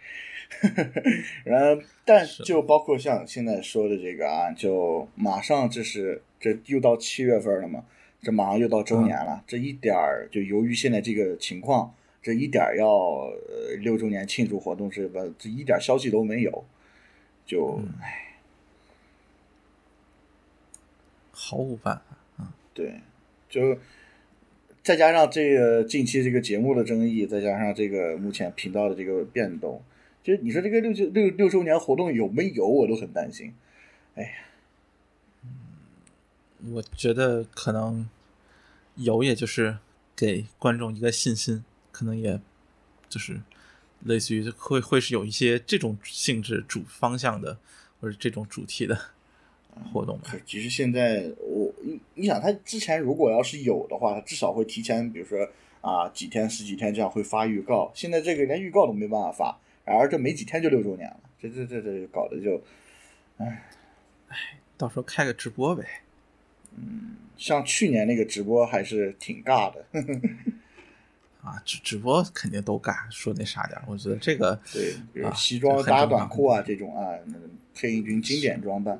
然后，但就包括像现在说的这个啊，就马上这是这又到七月份了嘛，这马上又到周年了，这一点儿就由于现在这个情况。这一点要呃六周年庆祝活动是吧？这一点消息都没有，就唉，毫无办法啊。对，就再加上这个近期这个节目的争议，再加上这个目前频道的这个变动，就你说这个六周六六周年活动有没有，我都很担心。哎呀，我觉得可能有，也就是给观众一个信心。可能也就是类似于会会是有一些这种性质主方向的或者这种主题的活动吧。其实现在我你你想，他之前如果要是有的话，他至少会提前，比如说啊几天十几天这样会发预告。现在这个连预告都没办法发，而这没几天就六周年了，这这这这搞得就，唉唉，到时候开个直播呗。嗯，像去年那个直播还是挺尬的。啊，直直播肯定都尬，说那啥点儿。我觉得这个对，比如啊西装搭短裤啊这种啊，那个配音君经典装扮。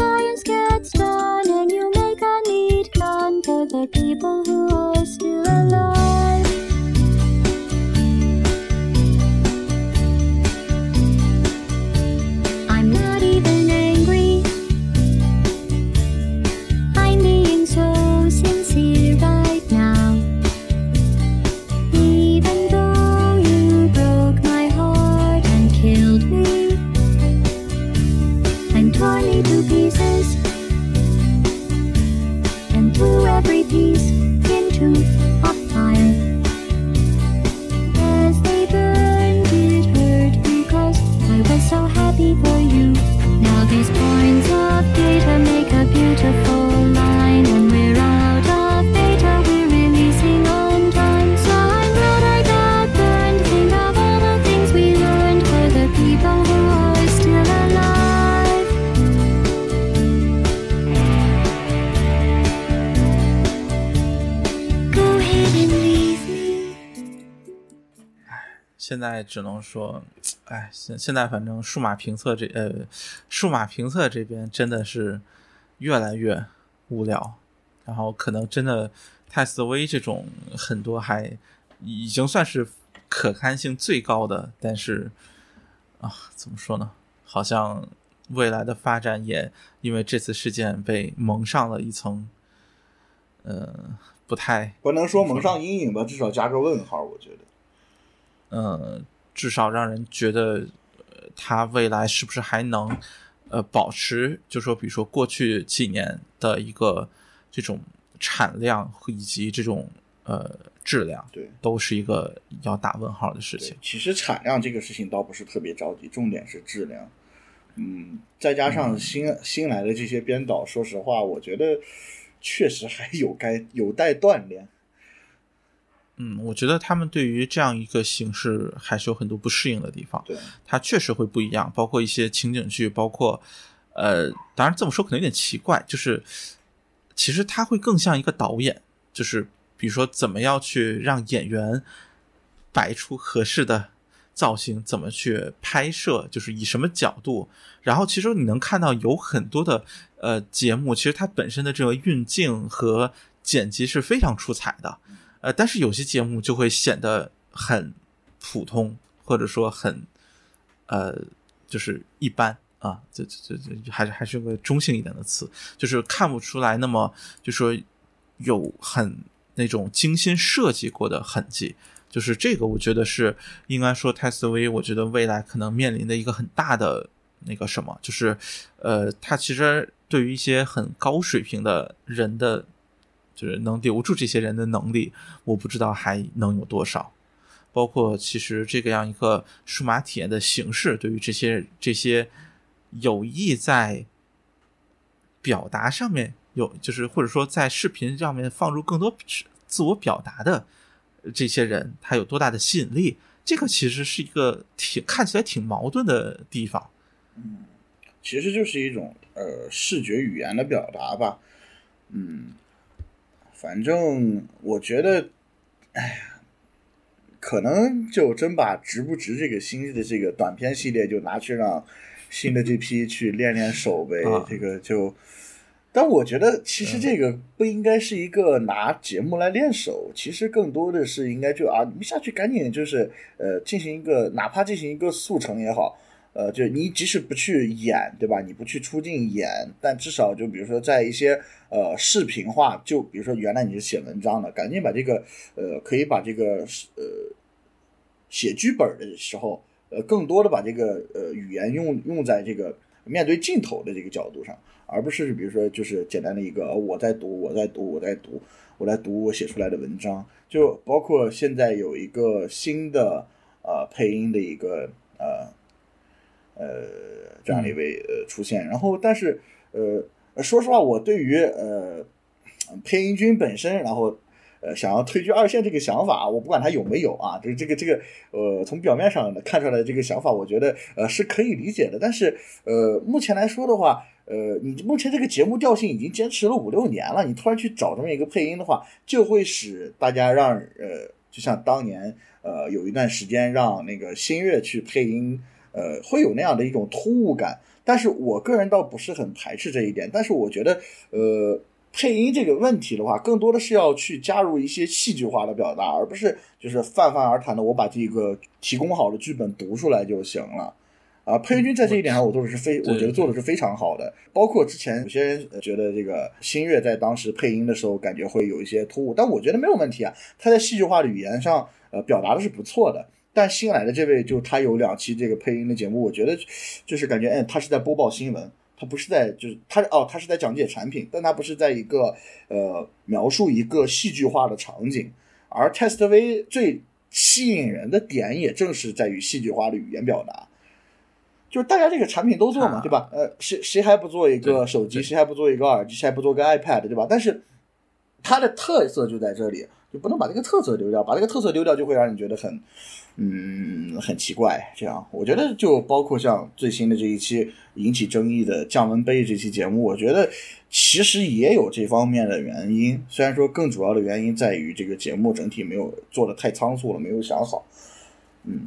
science gets done, and you make a neat gun for the people who are still alive. 在只能说，哎，现现在反正数码评测这呃，数码评测这边真的是越来越无聊，然后可能真的泰斯威这种很多还已经算是可看性最高的，但是啊，怎么说呢？好像未来的发展也因为这次事件被蒙上了一层，呃，不太不能说蒙上阴影吧，至少加个问号，我觉得。呃，至少让人觉得，呃，它未来是不是还能，呃，保持，就说比如说过去几年的一个这种产量以及这种呃质量，对都是一个要打问号的事情。，其实产量这个事情倒不是特别着急，重点是质量。嗯，再加上新、新来的这些编导，说实话，我觉得确实还有该有待锻炼。嗯，我觉得他们对于这样一个形式还是有很多不适应的地方。对，它确实会不一样，包括一些情景剧，包括呃，当然这么说可能有点奇怪，就是其实它会更像一个导演，就是比如说怎么样去让演员摆出合适的造型，怎么去拍摄，就是以什么角度，然后其实你能看到有很多的呃节目，其实它本身的这个运镜和剪辑是非常出彩的，呃，但是有些节目就会显得很普通，或者说很呃，就是一般啊，这这这这还是还是个中性一点的词，就是看不出来那么就说有很那种精心设计过的痕迹。就是这个，我觉得是应该说泰斯威，我觉得未来可能面临的一个很大的那个什么，就是呃，他其实对于一些很高水平的人的，就是能留住这些人的能力，我不知道还能有多少。包括其实这个样一个数码体验的形式，对于这些这些有意在表达上面有，就是或者说在视频上面放入更多自我表达的这些人，他有多大的吸引力？这个其实是一个挺看起来挺矛盾的地方。嗯其实就是一种呃视觉语言的表达吧。嗯，反正我觉得，哎呀，可能就真把值不值这个新的这个短片系列就拿去让新的这批去练练手呗。啊这个就，但我觉得其实这个不应该是一个拿节目来练手，其实更多的是应该就啊，你们下去赶紧就是呃进行一个哪怕进行一个速成也好。呃，就你即使不去演，对吧？你不去出镜演，但至少就比如说在一些呃视频化，就比如说原来你是写文章的，赶紧把这个呃可以把这个呃写剧本的时候，呃更多的把这个呃语言用用在这个面对镜头的这个角度上，而不是比如说就是简单的一个我在读，我在读，我在读，我来读我写出来的文章。就包括现在有一个新的呃配音的一个呃呃这样的一位呃出现，然后但是呃说实话，我对于呃配音君本身，然后呃想要退居二线这个想法，我不管他有没有啊，就是这个这个呃从表面上看出来的这个想法，我觉得呃是可以理解的。但是呃目前来说的话，呃你目前这个节目调性已经坚持了五六年了，你突然去找这么一个配音的话，就会使大家让呃就像当年呃有一段时间让那个新月去配音，呃会有那样的一种突兀感。但是我个人倒不是很排斥这一点，但是我觉得呃。配音这个问题的话，更多的是要去加入一些戏剧化的表达，而不是就是泛泛而谈的我把这个提供好的剧本读出来就行了。啊，配音君在这一点上，我做的是非，我觉得做的是非常好的。包括之前有些人觉得这个新月在当时配音的时候，感觉会有一些突兀，但我觉得没有问题啊。他在戏剧化的语言上，呃，表达的是不错的。但新来的这位，就他有两期这个配音的节目，我觉得就是感觉，哎，他是在播报新闻。他不是在，就是他哦，他是在讲解产品，但他不是在一个呃描述一个戏剧化的场景。而 Test V 最吸引人的点，也正是在于戏剧化的语言表达。就是大家这个产品都做嘛，对吧？呃，谁谁还不做一个手机？谁还不做一个耳机？谁还不做个 iPad？对吧？但是它的特色就在这里，就不能把这个特色丢掉。把这个特色丢掉，就会让你觉得很。嗯，很奇怪，这样我觉得就包括像最新的这一期引起争议的降温杯这期节目，我觉得其实也有这方面的原因。虽然说更主要的原因在于这个节目整体没有做的太仓促了，没有想好。嗯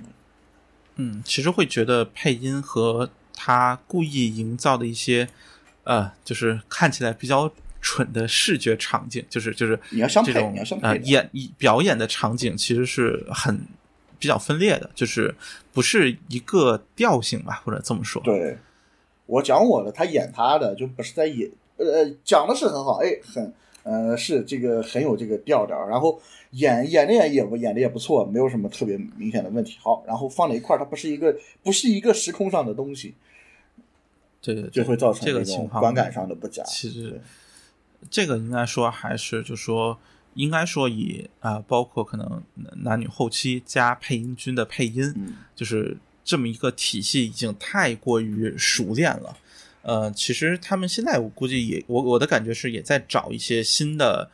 嗯，其实会觉得配音和他故意营造的一些呃，就是看起来比较蠢的视觉场景，就是就是你要相这种呃演表演的场景，其实是很。比较分裂的，就是不是一个调性吧，或者这么说。对，我讲我的，他演他的，就不是在演，呃，讲的是很好，哎，很，呃，是这个很有这个调调，然后演演的也演的也不错，没有什么特别明显的问题。好，然后放在一块儿，它不是一个不是一个时空上的东西，对对，就会造成这个观感上的不佳。其实这个应该说还是就说。应该说以啊，包括可能男女后期加配音君的配音，就是这么一个体系已经太过于熟练了。呃，其实他们现在我估计也，我我的感觉是也在找一些新的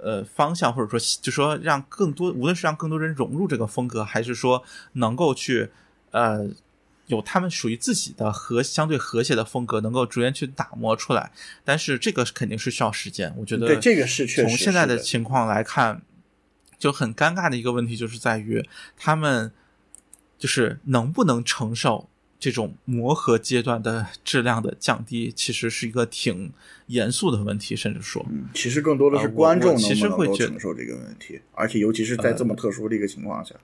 呃方向，或者说就说让更多，无论是让更多人融入这个风格，还是说能够去呃。有他们属于自己的和相对和谐的风格，能够逐渐去打磨出来。但是这个肯定是需要时间。我觉得，对这个是确从现在的情况来看，就很尴尬的一个问题，就是在于他们就是能不能承受这种磨合阶段的质量的降低，其实是一个挺严肃的问题。甚至说，其实更多的是观众其实会承受这个问题，而且尤其是在这么特殊的一个情况下。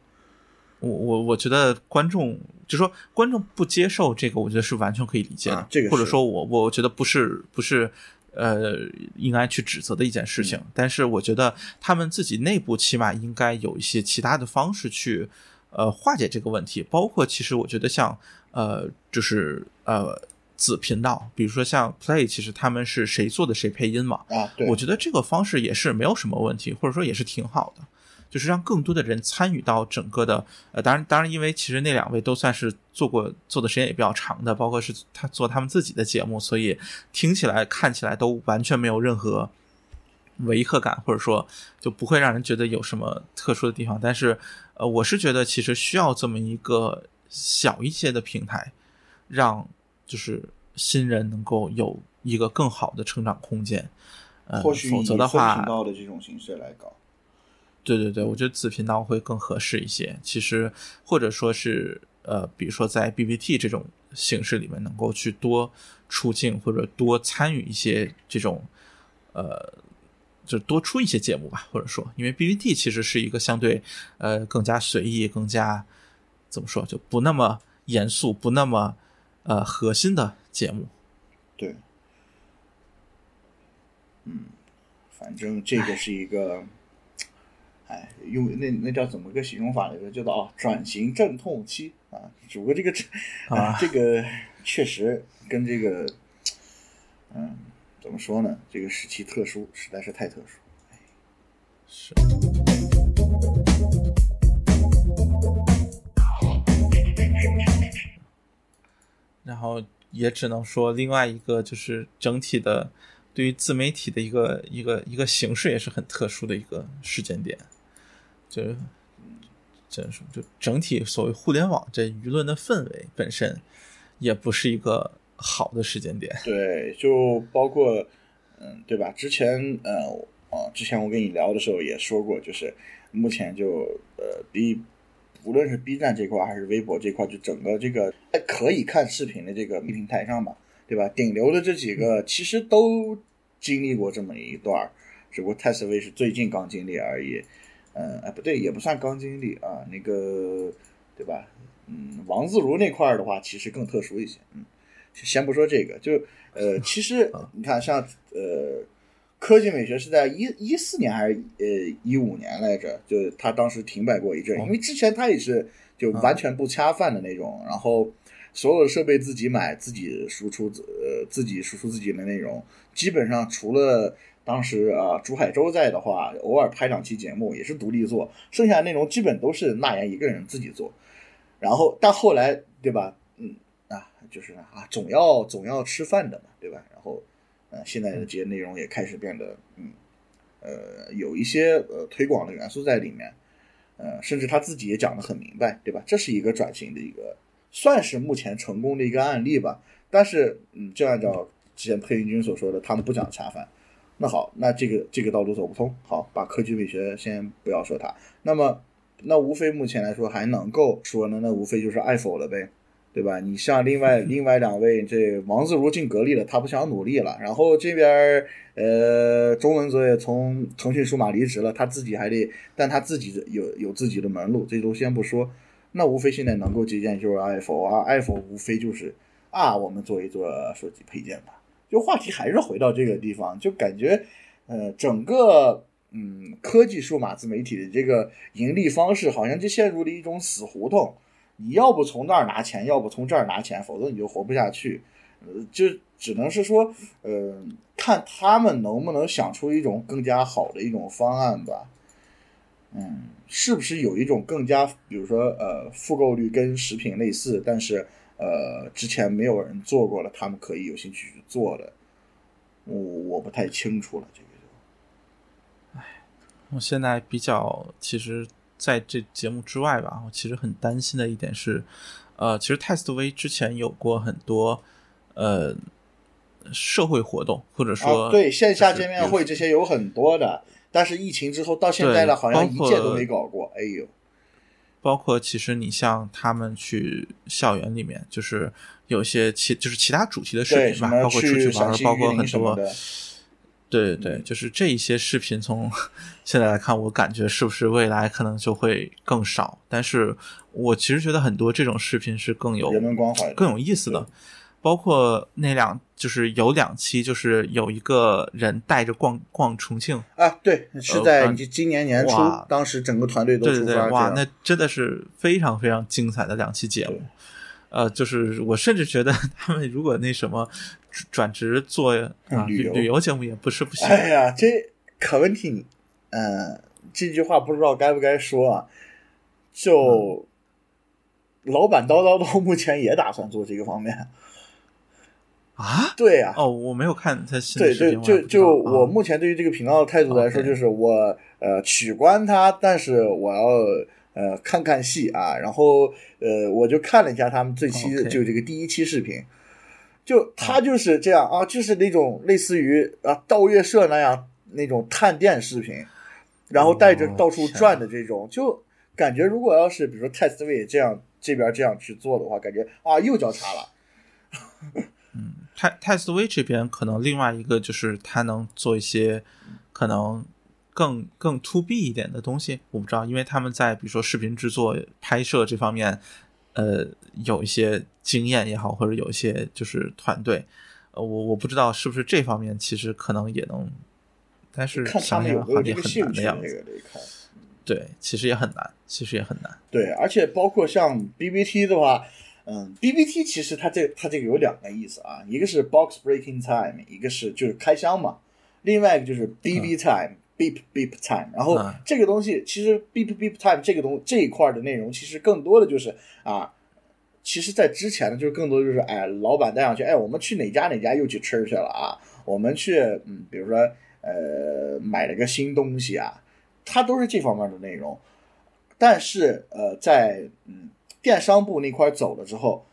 我我我觉得观众就说观众不接受这个，我觉得是完全可以理解的。这个或者说我我觉得不是不是呃应该去指责的一件事情。但是我觉得他们自己内部起码应该有一些其他的方式去呃化解这个问题。包括其实我觉得像呃就是呃子频道，比如说像 Play，其实他们是谁做的谁配音嘛啊，对，我觉得这个方式也是没有什么问题，或者说也是挺好的。就是让更多的人参与到整个的，呃，当然，当然，因为其实那两位都算是做过做的时间也比较长的，包括是他做他们自己的节目，所以听起来看起来都完全没有任何违和感，或者说就不会让人觉得有什么特殊的地方。但是，呃，我是觉得其实需要这么一个小一些的平台，让就是新人能够有一个更好的成长空间。呃，否则的话，的这种形式来搞。对对对，我觉得子频道会更合适一些。其实，或者说是呃，比如说在 B B T 这种形式里面，能够去多出镜或者多参与一些这种呃，就多出一些节目吧。或者说，因为 B B T 其实是一个相对呃更加随意、更加怎么说就不那么严肃、不那么呃核心的节目。对，嗯，反正这个是一个。哎，用那那叫怎么个形容法来着？叫做啊，转型阵痛期啊，只不过这个啊这个确实跟这个，嗯，怎么说呢？这个时期特殊，实在是太特殊。是。然后也只能说，另外一个就是整体的对于自媒体的一个一个一个形式也是很特殊的一个时间点，就是怎么说，就整体所谓互联网这舆论的氛围本身也不是一个好的时间点。对，就包括，嗯，对吧？之前，呃，啊，之前我跟你聊的时候也说过，就是目前就呃，B，无论是 B 站这块还是微博这块，就整个这个哎可以看视频的这个平台上吧，对吧？顶流的这几个其实都经历过这么一段儿，只不过泰斯威是最近刚经历而已。嗯，哎，不对，也不算刚经历啊，那个，对吧？嗯，王自如那块儿的话，其实更特殊一些。嗯，先不说这个，就呃，其实 你看，像呃，科技美学是在一一四年还是呃一五年来着？就他当时停摆过一阵，因为之前他也是就完全不恰饭的那种，然后所有的设备自己买，自己输出，呃，自己输出自己的内容，基本上除了。当时啊，朱海洲在的话，偶尔拍两期节目也是独立做，剩下的内容基本都是那言一个人自己做。然后，但后来，对吧？嗯啊，就是啊，总要总要吃饭的嘛，对吧？然后，呃，现在的这些内容也开始变得，嗯，呃，有一些呃推广的元素在里面，呃，甚至他自己也讲得很明白，对吧？这是一个转型的一个，算是目前成功的一个案例吧。但是，嗯，就按照之前佩云君所说的，他们不讲恰饭。那好，那这个这个道路走不通。好，把科技美学先不要说它。那么，那无非目前来说还能够说呢，那无非就是爱否了呗，对吧？你像另外另外两位，这王自如进格力了，他不想努力了。然后这边呃，钟文泽也从腾讯数码离职了，他自己还得，但他自己有有自己的门路，这都先不说。那无非现在能够借鉴就是爱否啊，爱否无非就是啊，我们做一做手机配件吧。就话题还是回到这个地方，就感觉，呃，整个嗯科技数码自媒体的这个盈利方式，好像就陷入了一种死胡同。你要不从那儿拿钱，要不从这儿拿钱，否则你就活不下去。呃，就只能是说，呃，看他们能不能想出一种更加好的一种方案吧。嗯，是不是有一种更加，比如说，呃，复购率跟食品类似，但是。呃，之前没有人做过了，他们可以有兴趣去做的，我我不太清楚了，这个就，唉，我现在比较，其实在这节目之外吧，我其实很担心的一点是，呃，其实泰斯威之前有过很多呃社会活动，或者说、啊、对线下见面会这些有很多的，但是疫情之后到现在了，好像一届都没搞过，哎呦，包括其实你像他们去校园里面，就是有些其就是其他主题的视，频吧，包括出去去玩包括很多，对对对，就是这一些视频从现在来看，我感觉是不是未来可能就会更少？但是我其实觉得很多这种视频是更有人文关怀更有意思的。包括那两，就是有两期，就是有一个人带着逛逛重庆，啊，对，是在呃今年年初哇，当时整个团队都对对对，出发哇，那真的是非常非常精彩的两期节目。呃，就是我甚至觉得 他们如果那什么转转职做啊旅旅游节目也不是不行。哎呀，这可问题，嗯、这句话不知道该不该说啊。就、老板叨叨叨目前也打算做这个方面。啊？对呀、哦，我没有看他对对，就就我我目前对于这个频道的态度来说，就是我呃取关他，但是我要呃看看戏啊，然后呃我就看了一下他们这期就这个第一期视频，就他就是这样啊，就是那种类似于啊盗月社那样那种探店视频，然后带着哦到处转的这种，就感觉如果要是比如说泰斯威这样这边这样去做的话，感觉啊又交叉了。泰泰斯威这边可能另外一个就是他能做一些可能更更 to B 一点的东西，我不知道，因为他们在比如说视频制作、拍摄这方面，呃，有一些经验也好，或者有一些就是团队，呃，我我不知道是不是这方面其实可能也能，但是想想好像也很难的样子。对，其实也很难，其实也很难。对，而且包括像 BBT 的话，嗯，BBT 其实它这它这个有两个意思啊，一个是 box breaking time，一个是就是开箱嘛，另外一个就是 BB time、beep beep time。然后嗯这个东西其实 beep beep time 这个东这一块的内容，其实更多的就是啊。其实，在之前呢，就是更多就是，哎，老板带上去，哎，我们去哪家哪家又去吃去了啊？我们去，嗯，比如说，呃，买了个新东西啊，它都是这方面的内容。但是，呃，在嗯电商部那块走了之后，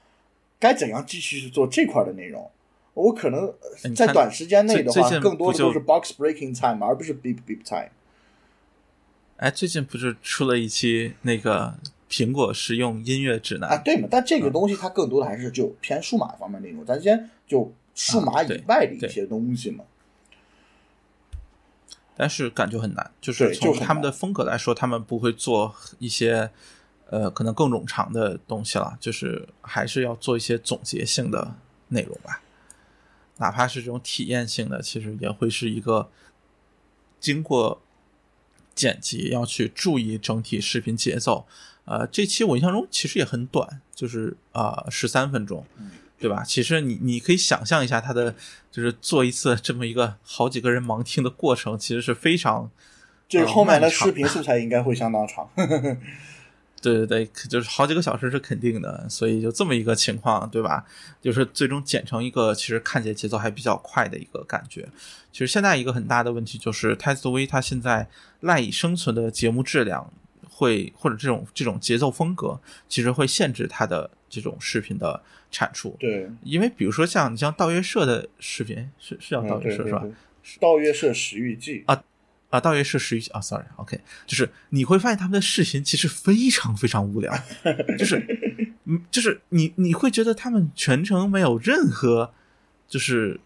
该怎样继续去做这块的内容？我可能在短时间内的话，更多的就都是 box breaking time，而不是 beep beep time。哎，最近不是出了一期那个苹果实用音乐指南啊，对嘛？但这嗯个东西它更多的还是就偏数码方面内容，咱先就数码以外的一些东西嘛。但是感觉很难，就是从他们的风格来说，他们不会做一些呃可能更冗长的东西了，就是还是要做一些总结性的内容吧，哪怕是这种体验性的，其实也会是一个经过剪辑要去注意整体视频节奏。呃，这期我印象中其实也很短，就是啊十三分钟。对吧？其实你你可以想象一下，他的就是做一次这么一个好几个人盲听的过程，其实是非常这个呃后面的视频素材应该会相当长。对对对，就是好几个小时是肯定的，所以就这么一个情况，对吧？就是最终剪成一个其实看起来节奏还比较快的一个感觉。其实现在一个很大的问题就是泰斯威它现在赖以生存的节目质量会或者这种这种节奏风格，其实会限制它的这种视频的产出。对，因为比如说像你像道约社的视频是是叫道嗯，约社是吧？道约社食欲记啊啊，大约是十一啊，sorry，OK，、就是你会发现他们的视频其实非常非常无聊，就是嗯，就是你你会觉得他们全程没有任何就是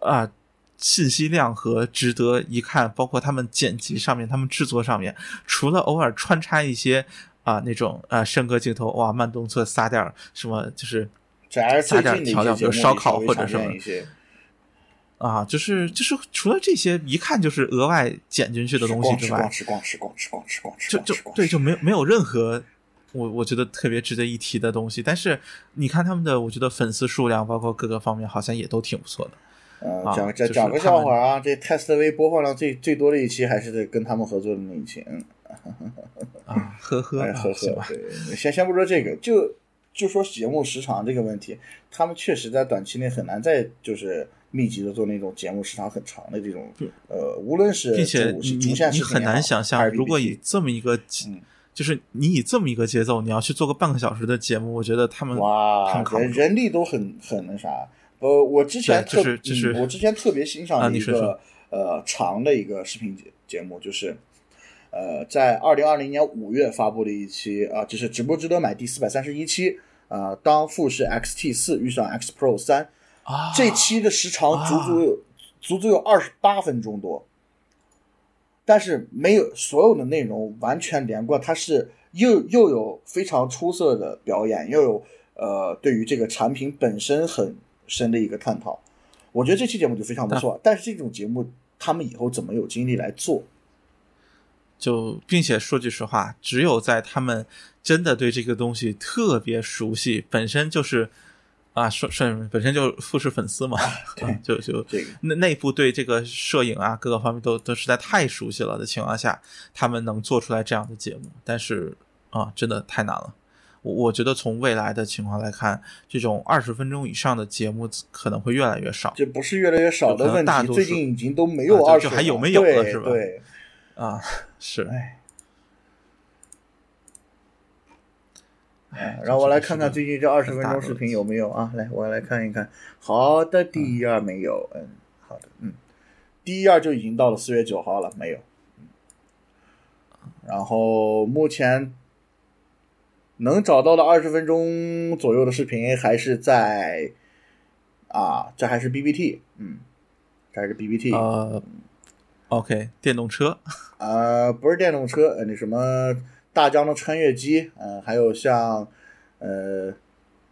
啊信息量和值得一看，包括他们剪辑上面、他们制作上面，除了偶尔穿插一些啊那种啊升格镜头，哇慢动作撒点儿什么就是撒点调料比如烧烤或者什么啊就是就是除了这些一看就是额外剪进去的东西之外，吃光吃光吃光吃光吃就就光吃光，对，就没有没有任何我我觉得特别值得一提的东西。但是你看他们的，我觉得粉丝数量包括各个方面好像也都挺不错的。呃，啊讲讲讲个笑话啊，这泰斯威播放量最最多的一期还是得跟他们合作的那一期，嗯，啊，呵呵，呵呵先先不说这个，就就说节目时长这个问题，他们确实在短期内很难再就是密集的做那种节目时长很长的这种，呃，无论是并且你你你很难想象，如果以这么一个嗯，就是你以这么一个节奏，你要去做个半个小时的节目，我觉得他们哇人人力都很很那啥。呃，我之前特就是就是嗯我之前特别欣赏的一个呃长的一个视频节节目，就是呃在二零二零年五月发布的一期啊、就是直播值得买第四百三十一期啊、当富士 XT 四遇上 X Pro 三，啊，这期的时长足足有、足足有二十八分钟多，但是没有所有的内容完全连贯，它是又又有非常出色的表演，又有呃对于这个产品本身很深的一个探讨。我觉得这期节目就非常不错，但是这种节目他们以后怎么有精力来做？就并且说句实话，只有在他们真的对这个东西特别熟悉，本身就是啊，说说本身就富士粉丝嘛，啊就就这个内内部对这个摄影啊各个方面都都实在太熟悉了的情况下，他们能做出来这样的节目，但是啊，真的太难了。我我觉得从未来的情况来看，这种二十分钟以上的节目可能会越来越少这不是越来越少的问题，最近已经都没有啊二十、就就还有没有了是吧对，啊。是，哎。哎，让我来看看最近这二十分钟视频有没有啊？来，我来看一看。好的，第一页没有，嗯，好的，嗯，第一页就已经到了四月九号了，没有。嗯然后目前能找到的二十分钟左右的视频还是在啊，这还是 BBT，嗯，这还是 BBT，呃，OK，电动车，呃，不是电动车，呃，那什么大疆的穿越机，呃，还有像，呃，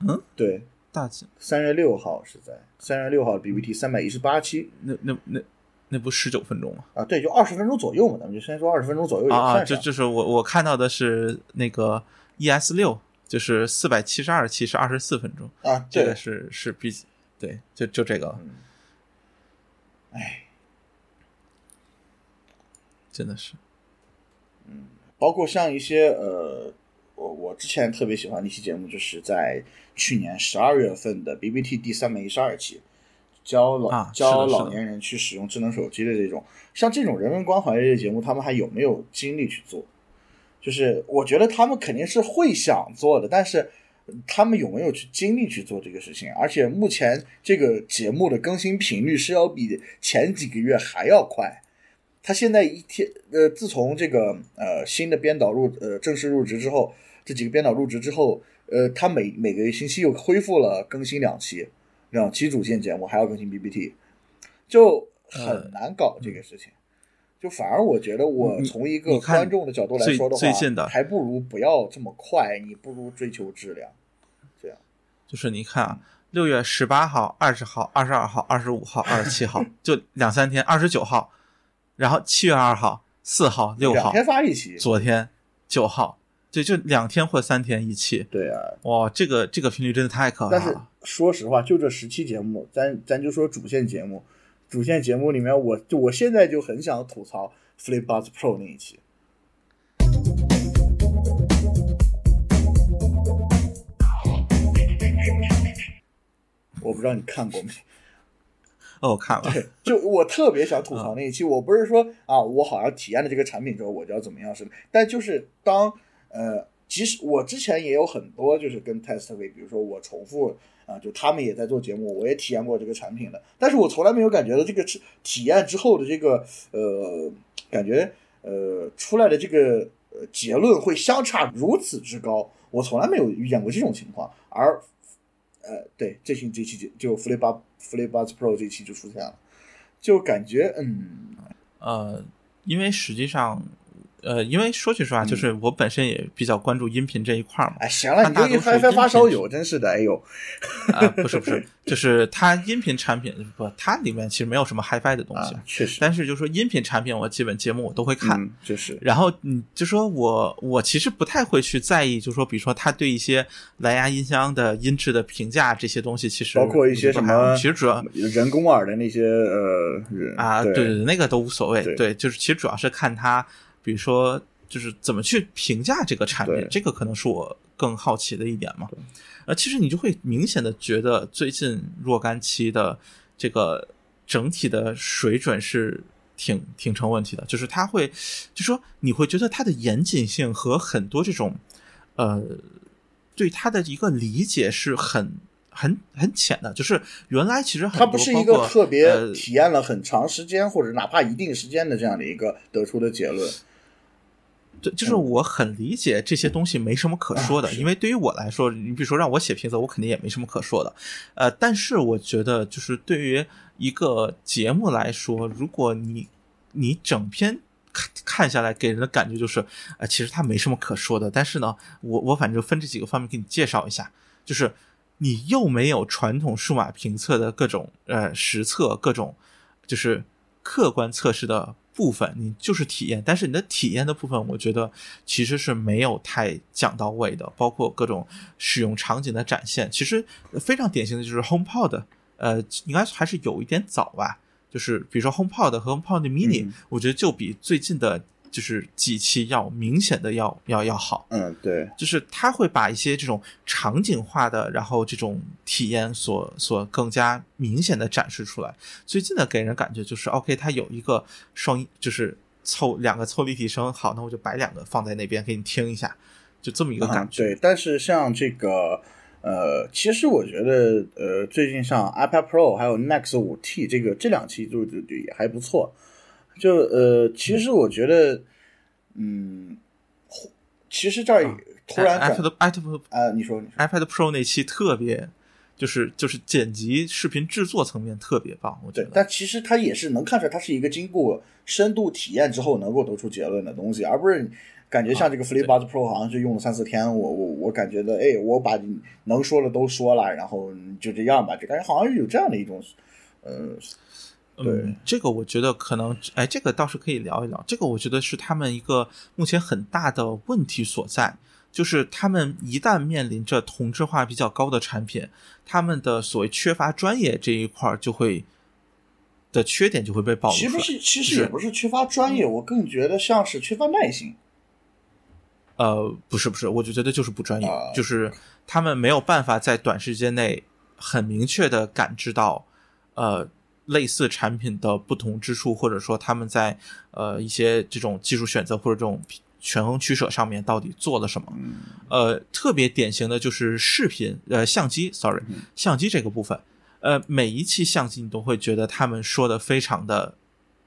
嗯，对，大姐，三月六号是在三月六号 BBT 三百一十八期，那那那那不十九分钟吗？啊，对，就二十分钟左右嘛，咱们就先说二十分钟左右也啊啊，就就是我我看到的是那个 ES 六，就是四百七十二期是二十四分钟，啊，对这个，是是比对，就就这个。了，哎，真的是包括像一些呃，我我之前特别喜欢的一期节目，就是在去年十二月份的 BBT 第三百一十二期，教老、啊教老年人去使用智能手机的这种，像这种人文关怀类的节目，他们还有没有精力去做？就是我觉得他们肯定是会想做的，但是他们有没有去精力去做这个事情？而且目前这个节目的更新频率是要比前几个月还要快。他现在一天，呃，自从这个呃新的编导入呃正式入职之后，这几个编导入职之后，呃，他每每个星期又恢复了更新两期，两期主线节目，还要更新 BBT，就很难搞这个事情。就反而我觉得，我从一个观众的角度来说的话，最近的还不如不要这么快，你不如追求质量。这样，就是你看啊，六月十八号、二十号、二十二号、二十五号、二十七号，就两三天，二十九号，然后七月二号、四号、六号，两天发一期，昨天九号，对，就两天或三天一期，对啊，哇，这个这个频率真的太可怕了但是。说实话，就这十期节目，咱咱就说主线节目，主线节目里面我，就我现在就很想吐槽 FlipBuds Pro 那一期。我不知道你看过没？哦，我看了，就我特别想吐槽那一期，我不是说啊，我好像体验了这个产品之后我就要怎么样似的，但就是当呃，即使我之前也有很多就是跟 Testway，比如说我重复啊、就他们也在做节目，我也体验过这个产品的，但是我从来没有感觉到这个体体验之后的这个呃感觉呃出来的这个呃结论会相差如此之高，我从来没有遇见过这种情况，而呃，对，最近这期就就 Flip Flip Buds Pro 这期就出现了，就感觉嗯，呃，因为实际上，呃，因为说句嗯实话，就是我本身也比较关注音频这一块儿嘛。哎，行了，你就一发烧友，真是的，哎呦，啊，不是不是，就是它音频产品不，它里面其实没有什么 HiFi 的东西，啊，确实，但是就说音频产品，我基本节目我都会看。嗯，就是，然后你，就说我我其实不太会去在意，就说比如说他对一些蓝牙音箱的音质的评价这些东西，其实包括一些什么其实主要人工耳的那些呃啊，对对对，那个都无所谓。对对，就是其实主要是看他，比如说就是怎么去评价这个产品，这个可能是我更好奇的一点嘛。呃，其实你就会明显的觉得最近若干期的这个整体的水准是挺挺成问题的，就是它会，就说你会觉得它的严谨性和很多这种呃对它的一个理解是很。很很浅的，就是原来其实很它不是一个特别呃体验了很长时间或者哪怕一定时间的这样的一个得出的结论，对，就是我很理解这些东西没什么可说的，因为对于我来说，你比如说让我写评测，我肯定也没什么可说的。呃，但是我觉得，就是对于一个节目来说，如果你你整篇看看下来，给人的感觉就是，呃，其实它没什么可说的。但是呢，我我反正分这几个方面给你介绍一下，就是你又没有传统数码评测的各种呃实测，各种就是客观测试的部分，你就是体验，但是你的体验的部分，我觉得其实是没有太讲到位的，包括各种使用场景的展现，其实非常典型的就是 HomePod，呃，应该还是有一点早吧，就是比如说 HomePod 和 HomePod Mini，、嗯。我觉得就比最近的就是几期要明显的要要要好。嗯，对，就是它会把一些这种场景化的，然后这种体验所所更加明显的展示出来。最近的给人感觉就是，OK，它有一个双音，就是凑两个凑立体声，好，那我就摆两个放在那边给你听一下，就这么一个感觉。啊。对，但是像这个呃，其实我觉得呃，最近像 iPad Pro 还有 Max 五 T 这个这两期就就就也还不错。就呃，其实我觉得，嗯，其实这儿啊突然转 iPad iPad 啊，你说你说 iPad Pro 那期特别，就是就是剪辑视频制作层面特别棒，我觉对，得。但其实它也是能看出来，它是一个经过深度体验之后能够得出结论的东西，而不是感觉像这个 FlipBuds Pro 好像是用了三四天，我我我感觉的，哎，我把能说的都说了，然后就这样吧，就感觉好像有这样的一种，呃，对嗯，这个我觉得可能，哎，这个倒是可以聊一聊。这个我觉得是他们一个目前很大的问题所在，就是他们一旦面临着同质化比较高的产品，他们的所谓缺乏专业这一块儿就会的缺点就会被暴露出来。其实是其实也不是缺乏专业，我更觉得像是缺乏耐心。呃，不是不是，我就觉得就是不专业，啊就是他们没有办法在短时间内很明确的感知到，呃，类似产品的不同之处，或者说他们在呃一些这种技术选择或者这种权衡取舍上面到底做了什么。嗯。呃，特别典型的就是视频，呃，相机，sorry，相机这个部分，呃，每一期相机你都会觉得他们说的非常的，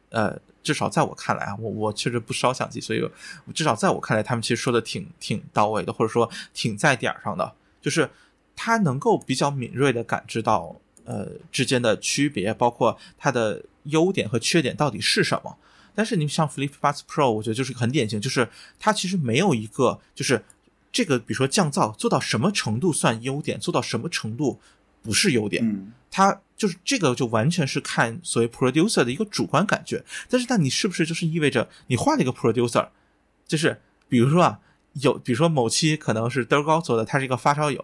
呃，至少在我看来啊，我我确实不烧相机，所以我至少在我看来，他们其实说的挺挺到位的，或者说挺在点儿上的，就是他能够比较敏锐的感知到呃之间的区别，包括它的优点和缺点到底是什么。但是你像 Flip Buds Pro，我觉得就是很典型，就是它其实没有一个就是这个，比如说降噪做到什么程度算优点，做到什么程度不是优点。嗯它就是这个，就完全是看所谓 producer 的一个主观感觉。但是，那你是不是就是意味着你换了一个 producer，就是比如说啊，有比如说某期可能是德高做的，他是一个发烧友，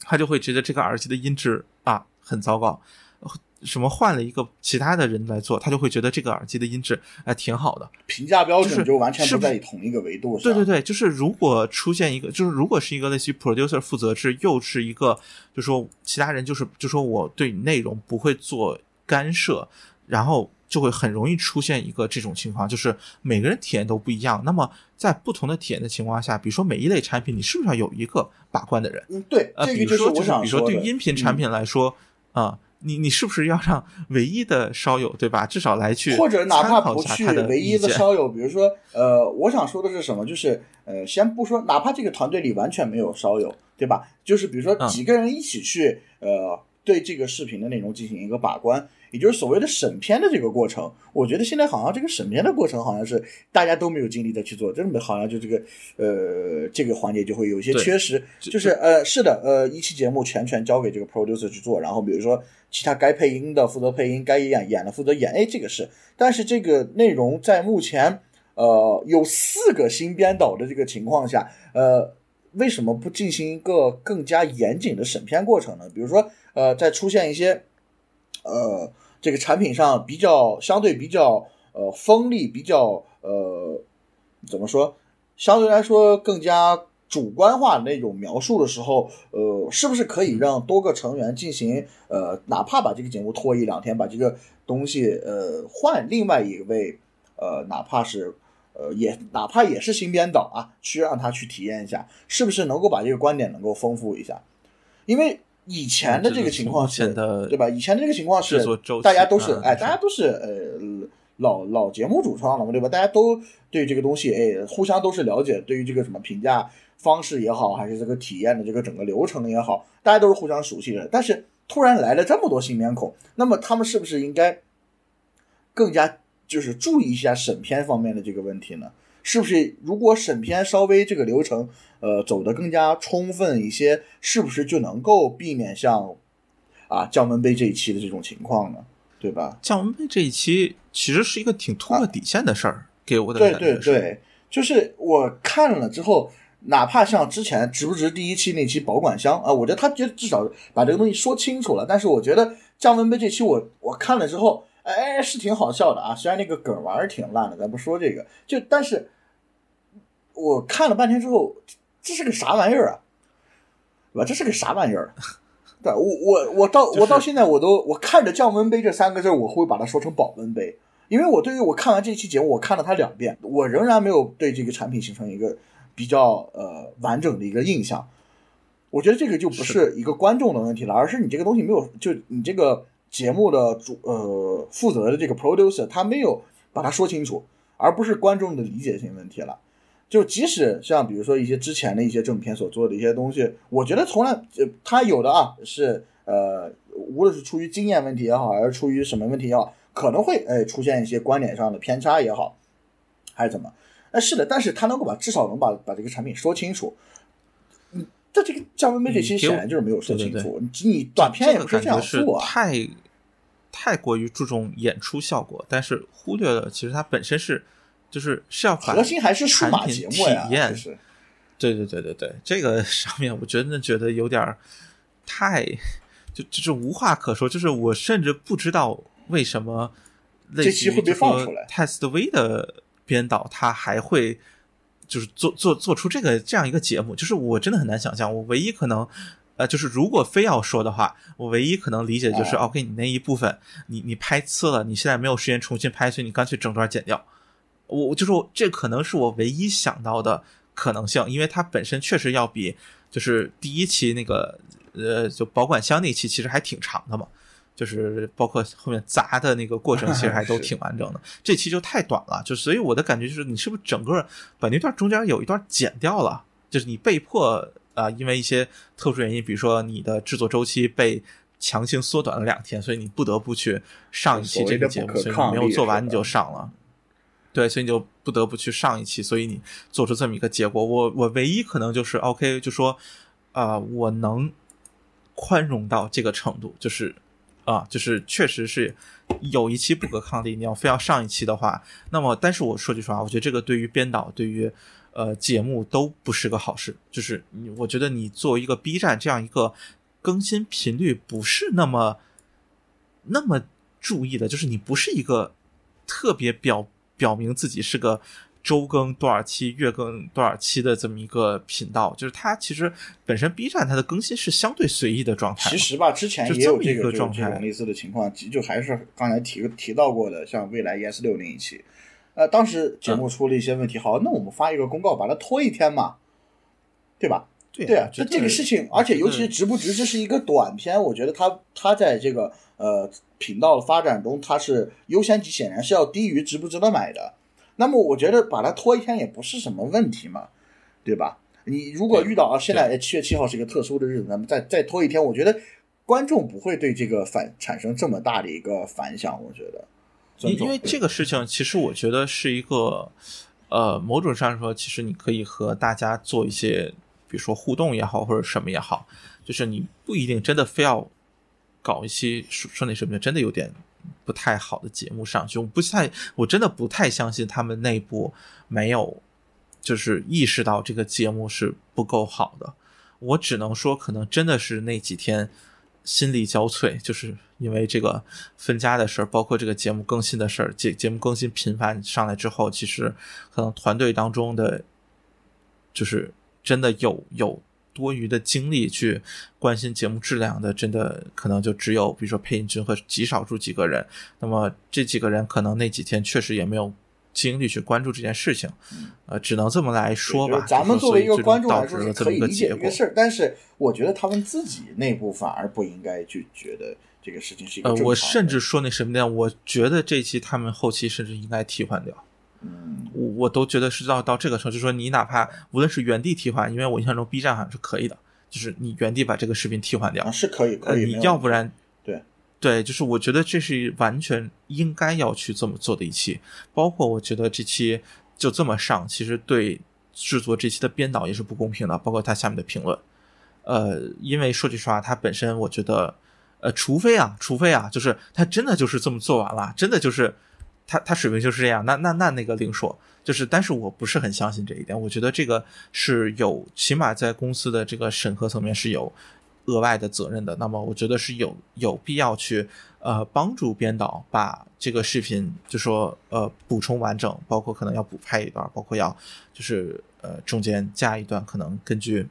他就会觉得这个耳机的音质啊很糟糕。什么换了一个其他的人来做，他就会觉得这个耳机的音质哎挺好的。评价标准就完全是不在同一个维度上。对对对，就是如果出现一个，就是如果是一个类似于 producer 负责制，又是一个，就说其他人就是就说我对内容不会做干涉，然后就会很容易出现一个这种情况，就是每个人体验都不一样。那么在不同的体验的情况下，比如说每一类产品，你是不是要有一个把关的人？嗯，对，呃，这个比如说就是说。比如说对于音频产品来说，啊、你你是不是要让唯一的烧友对吧？至少来去嗯，或者哪怕不去唯一的烧友，比如说，呃，我想说的是什么？就是，呃，先不说，哪怕这个团队里完全没有烧友，对吧？就是比如说嗯几个人一起去，呃，对这个视频的内容进行一个把关，也就是所谓的审片的这个过程。我觉得现在好像这个审片的过程好像是大家都没有精力再去做，真的好像就这个，呃，这个环节就会有一些缺失。就就是呃，是的，呃，一期节目全权交给这个 producer 去做，然后比如说其他该配音的负责配音，该演演的负责演，哎，这个是。但是这个内容在目前呃有四个新编导的这个情况下，呃，为什么不进行一个更加严谨的审片过程呢？比如说呃，在出现一些呃这个产品上比较相对比较呃锋利、比较呃怎么说，相对来说更加主观化那种描述的时候，呃，是不是可以让多个成员进行呃，哪怕把这个节目拖一两天，把这个东西呃换另外一位呃，哪怕是呃也哪怕也是新编导啊，去让他去体验一下，是不是能够把这个观点能够丰富一下？因为以前的这个情况是，的对吧？以前的这个情况是大家都是哎，大家都是呃老老节目主创了嘛，对吧？大家都对这个东西哎互相都是了解，对于这个什么评价方式也好，还是这个体验的这个整个流程也好，大家都是互相熟悉的。但是突然来了这么多新面孔，那么他们是不是应该更加就是注意一下审片方面的这个问题呢？是不是如果审片稍微这个流程呃走得更加充分一些，是不是就能够避免像啊降温杯这一期的这种情况呢？对吧？降温杯这一期其实是一个挺突破底线的事儿，给我的对感觉是。对对，就是我看了之后，哪怕像之前值不值第一期那期保管箱啊，我觉得他觉得至少把这个东西说清楚了。但是我觉得降温杯这期我我看了之后，哎，是挺好笑的啊。虽然那个梗玩儿挺烂的，咱不说这个，就但是我看了半天之后，这是个啥玩意儿啊？对吧？这是个啥玩意儿？对，我我我到就是我到现在我都我看着降温杯这三个字，我会把它说成保温杯。因为我对于我看完这期节目，我看了它两遍，我仍然没有对这个产品形成一个比较呃完整的一个印象。我觉得这个就不是一个观众的问题了，而是你这个东西没有，就你这个节目的主呃负责的这个 producer 他没有把它说清楚，而不是观众的理解性问题了。就即使像比如说一些之前的一些正片所做的一些东西，我觉得从来呃他有的啊是呃无论是出于经验问题也好，还是出于什么问题也好，可能会哎出现一些观点上的偏差也好，还是怎么？哎是的，但是他能够把至少能把把这个产品说清楚。嗯，但这个降温杯这期嗯给我显然就是没有说清楚，你你短片也不是这样是做啊。太太过于注重演出效果，但是忽略了其实它本身是就是是要把核心还是数码产品体节目呀，验就是对对对对对，这个上面我真的觉得有点儿太 就就是无话可说，就是我甚至不知道为什么类似于这期会被放出来 Test V 的编导他还会就是做做做出这个这样一个节目，就是我真的很难想象，我唯一可能。呃，就是如果非要说的话，我唯一可能理解就是、啊 o k 你那一部分你你拍次了，你现在没有时间重新拍，所以你干脆整段剪掉。我我就是我这可能是我唯一想到的可能性，因为它本身确实要比就是第一期那个呃就保管箱那期其实还挺长的嘛，就是包括后面砸的那个过程其实还 都挺完整的。这期就太短了，就所以我的感觉就是你是不是整个把那段中间有一段剪掉了，就是你被迫啊、因为一些特殊原因，比如说你的制作周期被。强行缩短了两天，所以你不得不去上一期这个节目，所以你没有做完你就上了。对，所以你就不得不去上一期，所以你做出这么一个结果。我我唯一可能就是 OK，就说啊、我能宽容到这个程度，就是啊、就是确实是有一期不可抗力，你要非要上一期的话，那么但是我说句实话，我觉得这个对于编导，对于呃节目都不是个好事。就是你，我觉得你作为一个 B 站这样一个更新频率不是那么那么注意的，就是你不是一个特别表表明自己是个周更多少期、月更多少期的这么一个频道，就是它其实本身 B 站它的更新是相对随意的状态。其实吧，之前也有这个这个状态类似的情况，就还是刚才提提到过的，像未来 ES 六那一期，呃，当时节嗯目出了一些问题，好，那我们发一个公告，把它拖一天嘛，对吧？对对啊，那这这个事情，而且尤其是值不值，这是一个短片，我觉得它它在这个呃频道的发展中，它是优先级显然是要低于值不值得买的。那么我觉得把它拖一天也不是什么问题嘛，对吧？你如果遇到啊，现在七月七号是一个特殊的日子，那么再再拖一天，我觉得观众不会对这个反产生这么大的一个反响，我觉得。因为这个事情，其实我觉得是一个，呃，某种上说，其实你可以和大家做一些，比如说互动也好，或者什么也好，就是你不一定真的非要搞一期说说那什么，真的有点不太好的节目上去。我不太，我真的不太相信他们内部没有就是意识到这个节目是不够好的。我只能说，可能真的是那几天心力交瘁，就是因为这个分家的事儿，包括这个节目更新的事儿，节节目更新频繁上来之后，其实可能团队当中的，就是真的有有多余的精力去关心节目质量的，真的可能就只有比如说配音君和极少数几个人。那么这几个人可能那几天确实也没有精力去关注这件事情，呃，只能这么来说吧。嗯就是咱们作为一个观众来说是导致了这么一个可以理解结果。这个事儿，但是我觉得他们自己内部反而不应该去觉得这个事情是一个呃。我甚至说那什么呢？我觉得这期他们后期甚至应该替换掉。嗯，我我都觉得是到到这个程度，就是说你哪怕无论是原地替换，因为我印象中 B 站好像是可以的，就是你原地把这个视频替换掉啊，是可以呃，可以，你要不然对。对，就是我觉得这是完全应该要去这么做的一期，包括我觉得这期就这么上，其实对制作这期的编导也是不公平的，包括他下面的评论，呃，因为说句实话，他本身我觉得，呃，除非啊，除非啊，就是他真的就是这么做完了，真的就是他他水平就是这样，那那那那个另说。就是，但是我不是很相信这一点。我觉得这个是有，起码在公司的这个审核层面是有额外的责任的。那么，我觉得是有有必要去呃帮助编导把这个视频就说呃补充完整，包括可能要补拍一段，包括要就是呃中间加一段，可能根据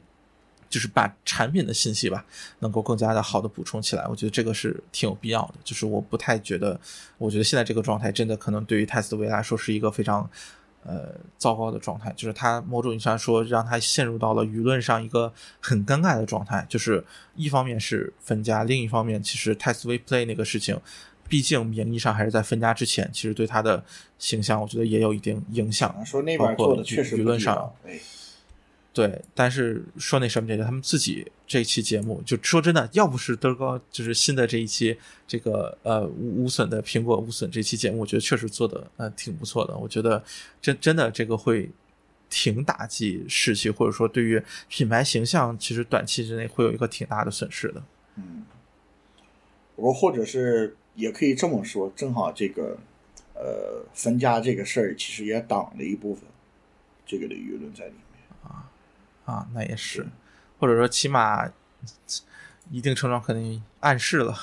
就是把产品的信息吧，能够更加的好的补充起来。我觉得这个是挺有必要的。就是我不太觉得，我觉得现在这个状态真的可能对于泰斯维来说是一个非常。呃，糟糕的状态，就是他某种意义上说，让他陷入到了舆论上一个很尴尬的状态。就是一方面是分家，另一方面其实 Test We Play 那个事情，毕竟名义上还是在分家之前，其实对他的形象，我觉得也有一定影响。说那边做的确实舆论上对，但是说那什么这个，他们自己这期节目，就说真的，要不是德高，就是新的这一期这个呃无无损的苹果无损这期节目，我觉得确实做的呃挺不错的。我觉得真真的这个会挺打击士气，或者说对于品牌形象，其实短期之内会有一个挺大的损失的。嗯，我或者是也可以这么说，正好这个呃分家这个事儿，其实也挡了一部分这个的舆论在里面。啊，那也是，或者说起码一定程度上可能暗示了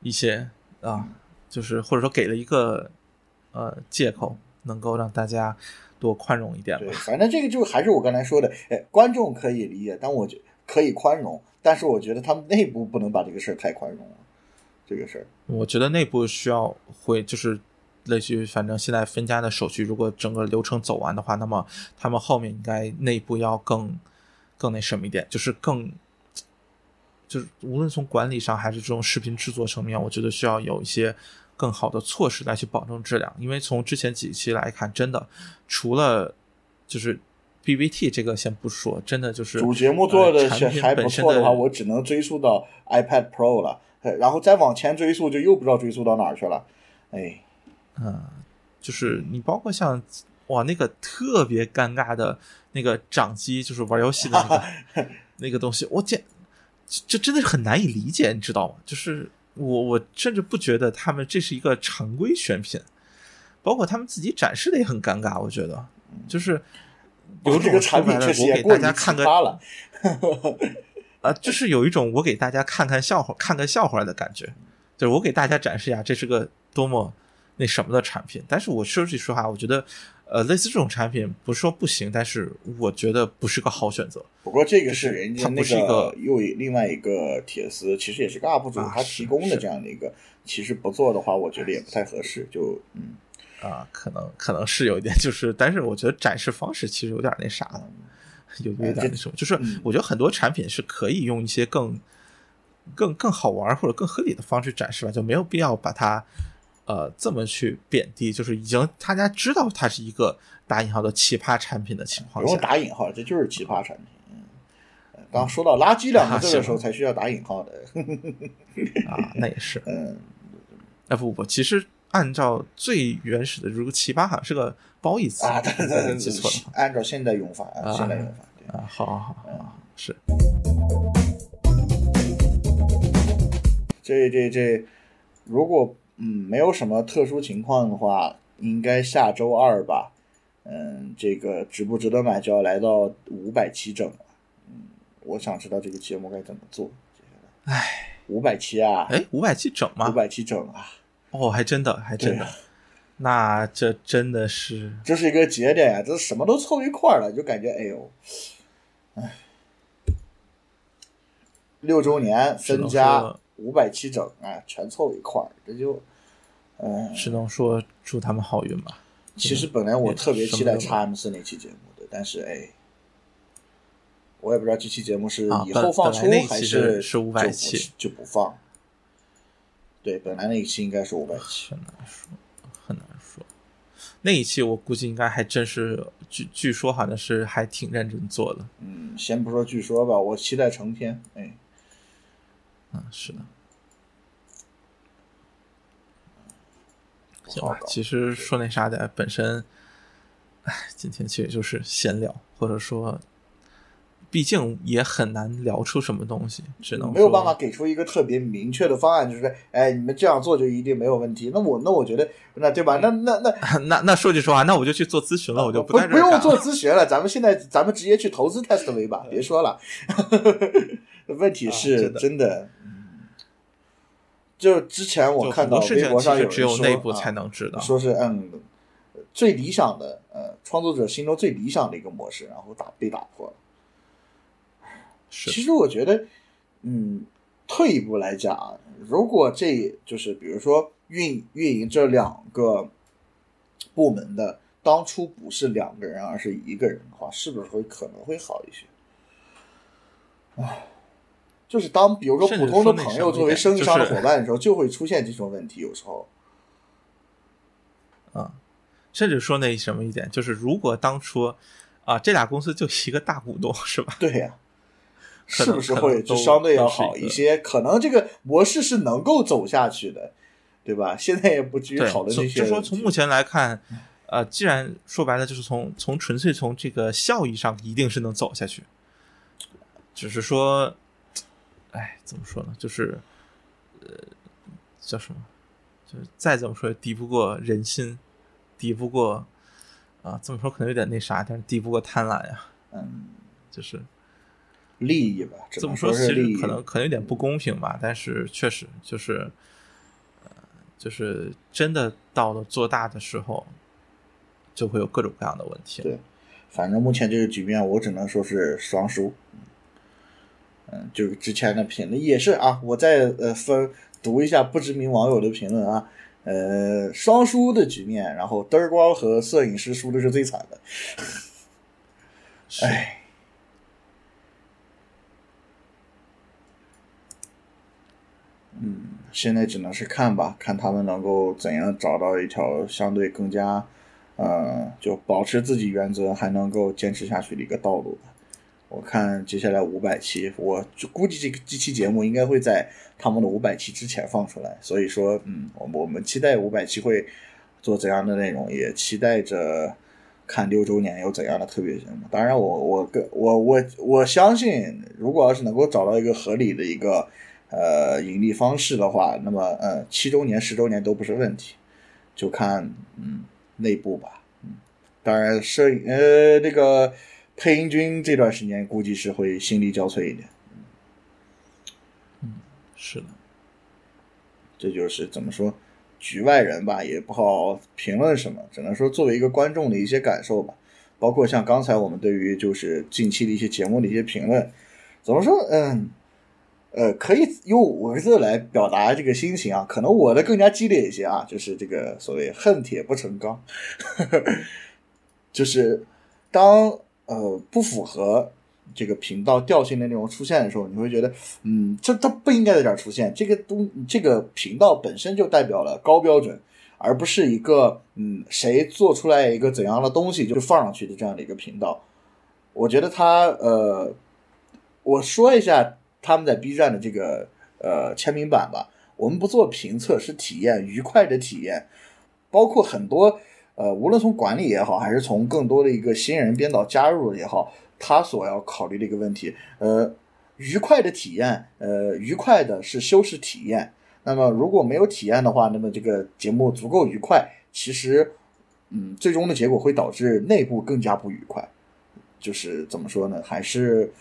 一些啊，就是或者说给了一个呃借口，能够让大家多宽容一点对，吧。反正这个就还是我刚才说的，哎，观众可以理解，但我觉可以宽容，但是我觉得他们内部不能把这个事儿太宽容了，这个事儿。我觉得内部需要会就是类似于，反正现在分家的手续，如果整个流程走完的话，那么他们后面应该内部要更更那什么一点，就是更就是无论从管理上还是这种视频制作层面，我觉得需要有一些更好的措施来去保证质量。因为从之前几期来看，真的除了就是 BBT 这个先不说，真的就是主节目做的呃产品还不错的话，我只能追溯到 iPad Pro 了，呃然后再往前追溯，就又不知道追溯到哪儿去了。哎，嗯，就是你包括像哇那个特别尴尬的那个掌机，就是玩游戏的那个 那个东西，我简这这真的是很难以理解，你知道吗？就是我我甚至不觉得他们这是一个常规选品，包括他们自己展示的也很尴尬，我觉得就是有种这个产品确实也过于奇大家看个葩了。啊，就是有一种我给大家看看笑话、看个笑话的感觉，就是我给大家展示一下这是个多么那什么的产品。但是我说句实话，我觉得，呃，类似这种产品不是说不行，但是我觉得不是个好选择。不过这个是人家它那是一个又另外一个铁丝，其实也是个 UP 主啊他提供的这样的一个，其实不做的话，我觉得也不太合适。就嗯，啊，可能可能是有一点，就是，但是我觉得展示方式其实有点那啥了，有有点那什么，就是嗯我觉得很多产品是可以用一些更更更好玩或者更合理的方式展示吧，就没有必要把它呃这么去贬低，就是已经大家知道它是一个打引号的奇葩产品的情不用况下，打引号，这就是奇葩产品。嗯，呃刚说到垃圾两个字的时候，才需要打引号的。啊，那也是，嗯，哎不不，其实按照最原始的，如果奇葩好像是个褒义词啊，对对对记错了，按照现代用法，啊现代用法，对。啊，好好好好，是这这这，如果嗯没有什么特殊情况的话，应该下周二吧。嗯，这个值不值得买就要来到五百期整了。嗯，我想知道这个节目该怎么做。唉，五百期啊，哎，五百期整吗五？百期整啊，哦，还真的，还真的那这真的是这是一个节点呀、这什么都凑一块儿了，就感觉哎呦，唉，六周年分家说五百七整啊，全凑一块儿，这就，嗯，只能说祝他们好运吧。其实本来我特别期待叉 M 四那期节目的，但是哎，我也不知道这期节目是啊以后放出还期是是500就不期就不放。对，本来那一期应该是五百期。很难说，很难说。那一期我估计应该还真是，据据说好像是还挺认真做的。嗯，先不说据说吧，我期待成片。哎，嗯，是的。行吧其实说那啥的，本身，哎，今天其实就是闲聊，或者说，毕竟也很难聊出什么东西，只能没有办法给出一个特别明确的方案，就是哎，你们这样做就一定没有问题。那我那我觉得，那对吧？那那那 那那说句实话，那我就去做咨询了，我就不不用做咨询了，咱们现在咱们直接去投资 test 为吧，别说了。问题是、啊真的就之前我看到微博上有人说内部才啊能知道。说是嗯最理想的呃创作者心中最理想的一个模式，然后打被打破了。是其实我觉得，嗯，退一步来讲，如果这就是比如说运运营这两个部门的当初不是两个人，而是一个人的话，是不是会可能会好一些？唉，就是当比如说普通的朋友作为生意上的伙伴的时候，就会出现这种问题，有时候。啊，甚至说那什么一点，就是如果当初啊这俩公司就一个大股东是吧？对呀、是不是会就相对要好一些？可能这个模式是能够走下去的，对吧？现在也不至于，讨论这些从就说从目前来看，呃，既然说白了就是从从纯粹从这个效益上一定是能走下去，只是说，哎，怎么说呢？就是呃，叫什么？就是再怎么说也敌不过人心，敌不过啊，这么说可能有点那啥，但是敌不过贪婪呀，嗯，就是利益吧，只能这么说，其。实可能可能有点不公平吧，但是确实就是，呃，就是真的到了做大的时候，就会有各种各样的问题。对反正目前这个局面，我只能说是双输。嗯，就是之前的评论也是啊，我再呃分读一下不知名网友的评论啊，呃，双输的局面，然后灯儿光和摄影师输的是最惨的。是哎，嗯，现在只能是看吧，看他们能够怎样找到一条相对更加，呃，就保持自己原则还能够坚持下去的一个道路吧。我看接下来五百期，我就估计这个这期节目应该会在他们的五百期之前放出来，所以说，嗯，我们我们期待五百期会做怎样的内容，也期待着看六周年有怎样的特别节目。当然我，我跟我我我相信，如果要是能够找到一个合理的一个呃盈利方式的话，那么呃七周年、十周年都不是问题，就看嗯内部吧。嗯，当然摄影呃那个配音君这段时间估计是会心力交瘁一点。嗯是的，这就是怎么说，局外人吧，也不好评论什么，只能说作为一个观众的一些感受吧。包括像刚才我们对于就是近期的一些节目的一些评论，怎么说？嗯，呃，可以用五个字来表达这个心情啊。可能我的更加激烈一些啊，就是这个所谓“恨铁不成钢”，就是当呃不符合这个频道调性的内容出现的时候，你会觉得，嗯，这它不应该在这儿出现。这个东这个频道本身就代表了高标准，而不是一个嗯谁做出来一个怎样的东西就放上去的这样的一个频道。我觉得它呃，我说一下他们在 B 站的这个呃签名版吧。我们不做评测，是体验愉快的体验，包括很多呃，无论从管理也好，还是从更多的一个新人编导加入也好，他所要考虑的一个问题，呃，愉快的体验，呃，愉快的是修饰体验。那么如果没有体验的话，那么这个节目足够愉快，其实，嗯，最终的结果会导致内部更加不愉快。就是怎么说呢？还是，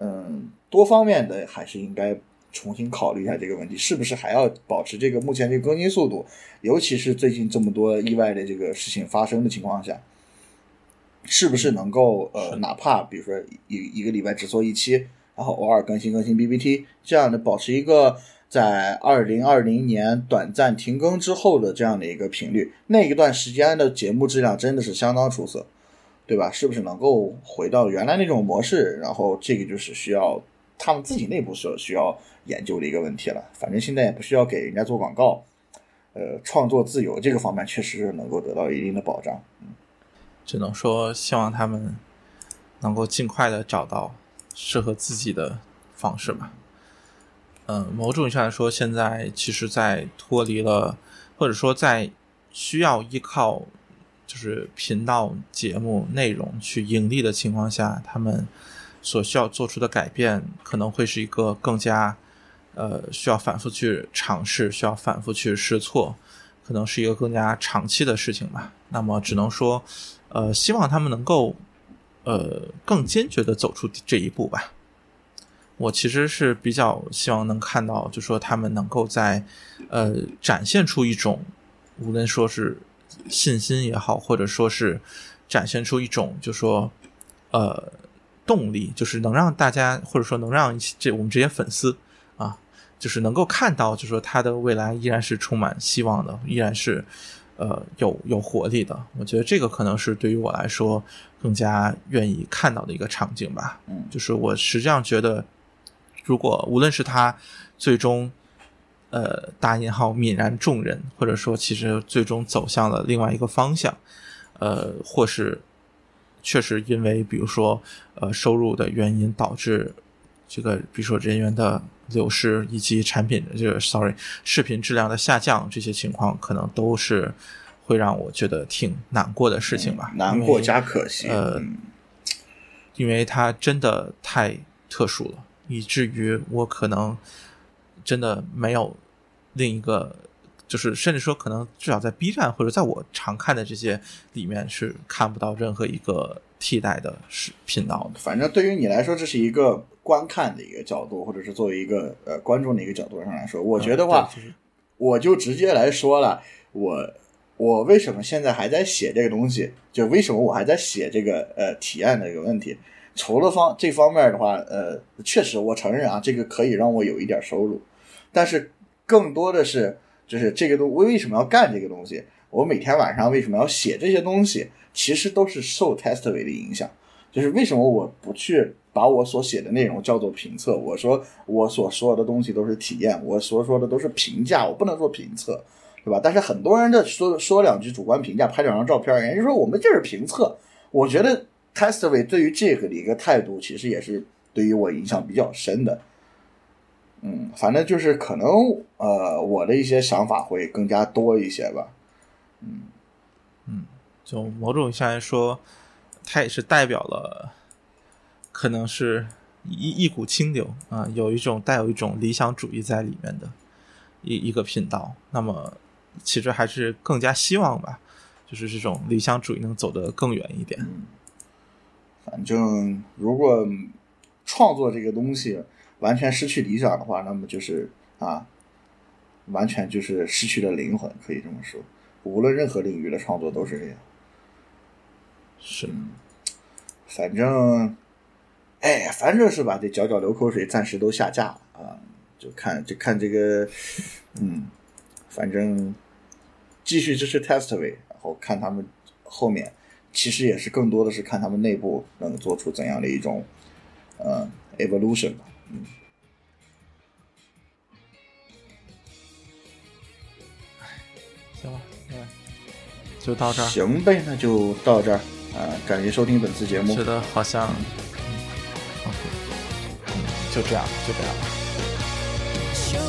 嗯，多方面的还是应该重新考虑一下这个问题，是不是还要保持这个目前这个更新速度？尤其是最近这么多意外的这个事情发生的情况下，是不是能够呃，哪怕比如说一一个礼拜只做一期，然后偶尔更新更新 BBT，这样的保持一个在二零二零年短暂停更之后的这样的一个频率，那一段时间的节目质量真的是相当出色，对吧？是不是能够回到原来那种模式？然后这个就是需要他们自己内部所需要研究的一个问题了。反正现在也不需要给人家做广告，呃，创作自由这个方面确实是能够得到一定的保障。只能说希望他们能够尽快的找到适合自己的方式吧。嗯，某种意义上来说，现在其实，在脱离了，或者说在需要依靠就是频道节目内容去盈利的情况下，他们所需要做出的改变，可能会是一个更加呃需要反复去尝试，需要反复去试错，可能是一个更加长期的事情吧。那么只能说，呃，希望他们能够呃更坚决的走出这一步吧。我其实是比较希望能看到，就说他们能够在呃展现出一种，无论说是信心也好，或者说是展现出一种，就说呃动力，就是能让大家，或者说能让这我们这些粉丝啊，就是能够看到，就是说他的未来依然是充满希望的，依然是呃有有活力的。我觉得这个可能是对于我来说更加愿意看到的一个场景吧。嗯就是我实际上觉得，如果无论是他最终呃打引号泯然众人，或者说其实最终走向了另外一个方向，呃，或是确实因为比如说呃收入的原因导致这个比如说人员的流失以及产品这个 sorry 视频质量的下降这些情况，可能都是会让我觉得挺难过的事情吧。难过加可惜。呃嗯因为它真的太特殊了，以至于我可能真的没有另一个就是甚至说可能至少在 B 站或者在我常看的这些里面是看不到任何一个替代的视频道的。反正对于你来说，这是一个观看的一个角度，或者是作为一个呃观众的一个角度上来说，我觉得话，对就是我就直接来说了，我我为什么现在还在写这个东西，就为什么我还在写这个呃体验的一个问题。除了方这方面的话，呃，确实我承认啊，这个可以让我有一点收入，但是更多的是就是这个东我为什么要干这个东西？我每天晚上为什么要写这些东西？其实都是受 Testway 的影响。就是为什么我不去把我所写的内容叫做评测？我说我所说的东西都是体验，我所说的都是评价，我不能说评测，对吧？但是很多人的说说两句主观评价，拍两张照片，人家说我们这是评测。我觉得 Testway 对于这个的一个态度，其实也是对于我影响比较深的。嗯，反正就是可能呃，我的一些想法会更加多一些吧。嗯嗯就某种意义上来说，它也是代表了，可能是一一股清流啊，有一种带有一种理想主义在里面的一一个频道。那么，其实还是更加希望吧，就是这种理想主义能走得更远一点。反正如果创作这个东西完全失去理想的话，那么就是啊，完全就是失去了灵魂，可以这么说。无论任何领域的创作都是这样。是，反正，哎，反正是吧，这角角流口水暂时都下架了啊，就看就看这个，嗯，反正继续支持 Testway，然后看他们后面，其实也是更多的是看他们内部能做出怎样的一种呃 evolution 吧，嗯。行吧，嗯，就到这儿。行呗，那就到这儿啊、感谢收听本次节目。觉得好像，嗯就这样，就这样。商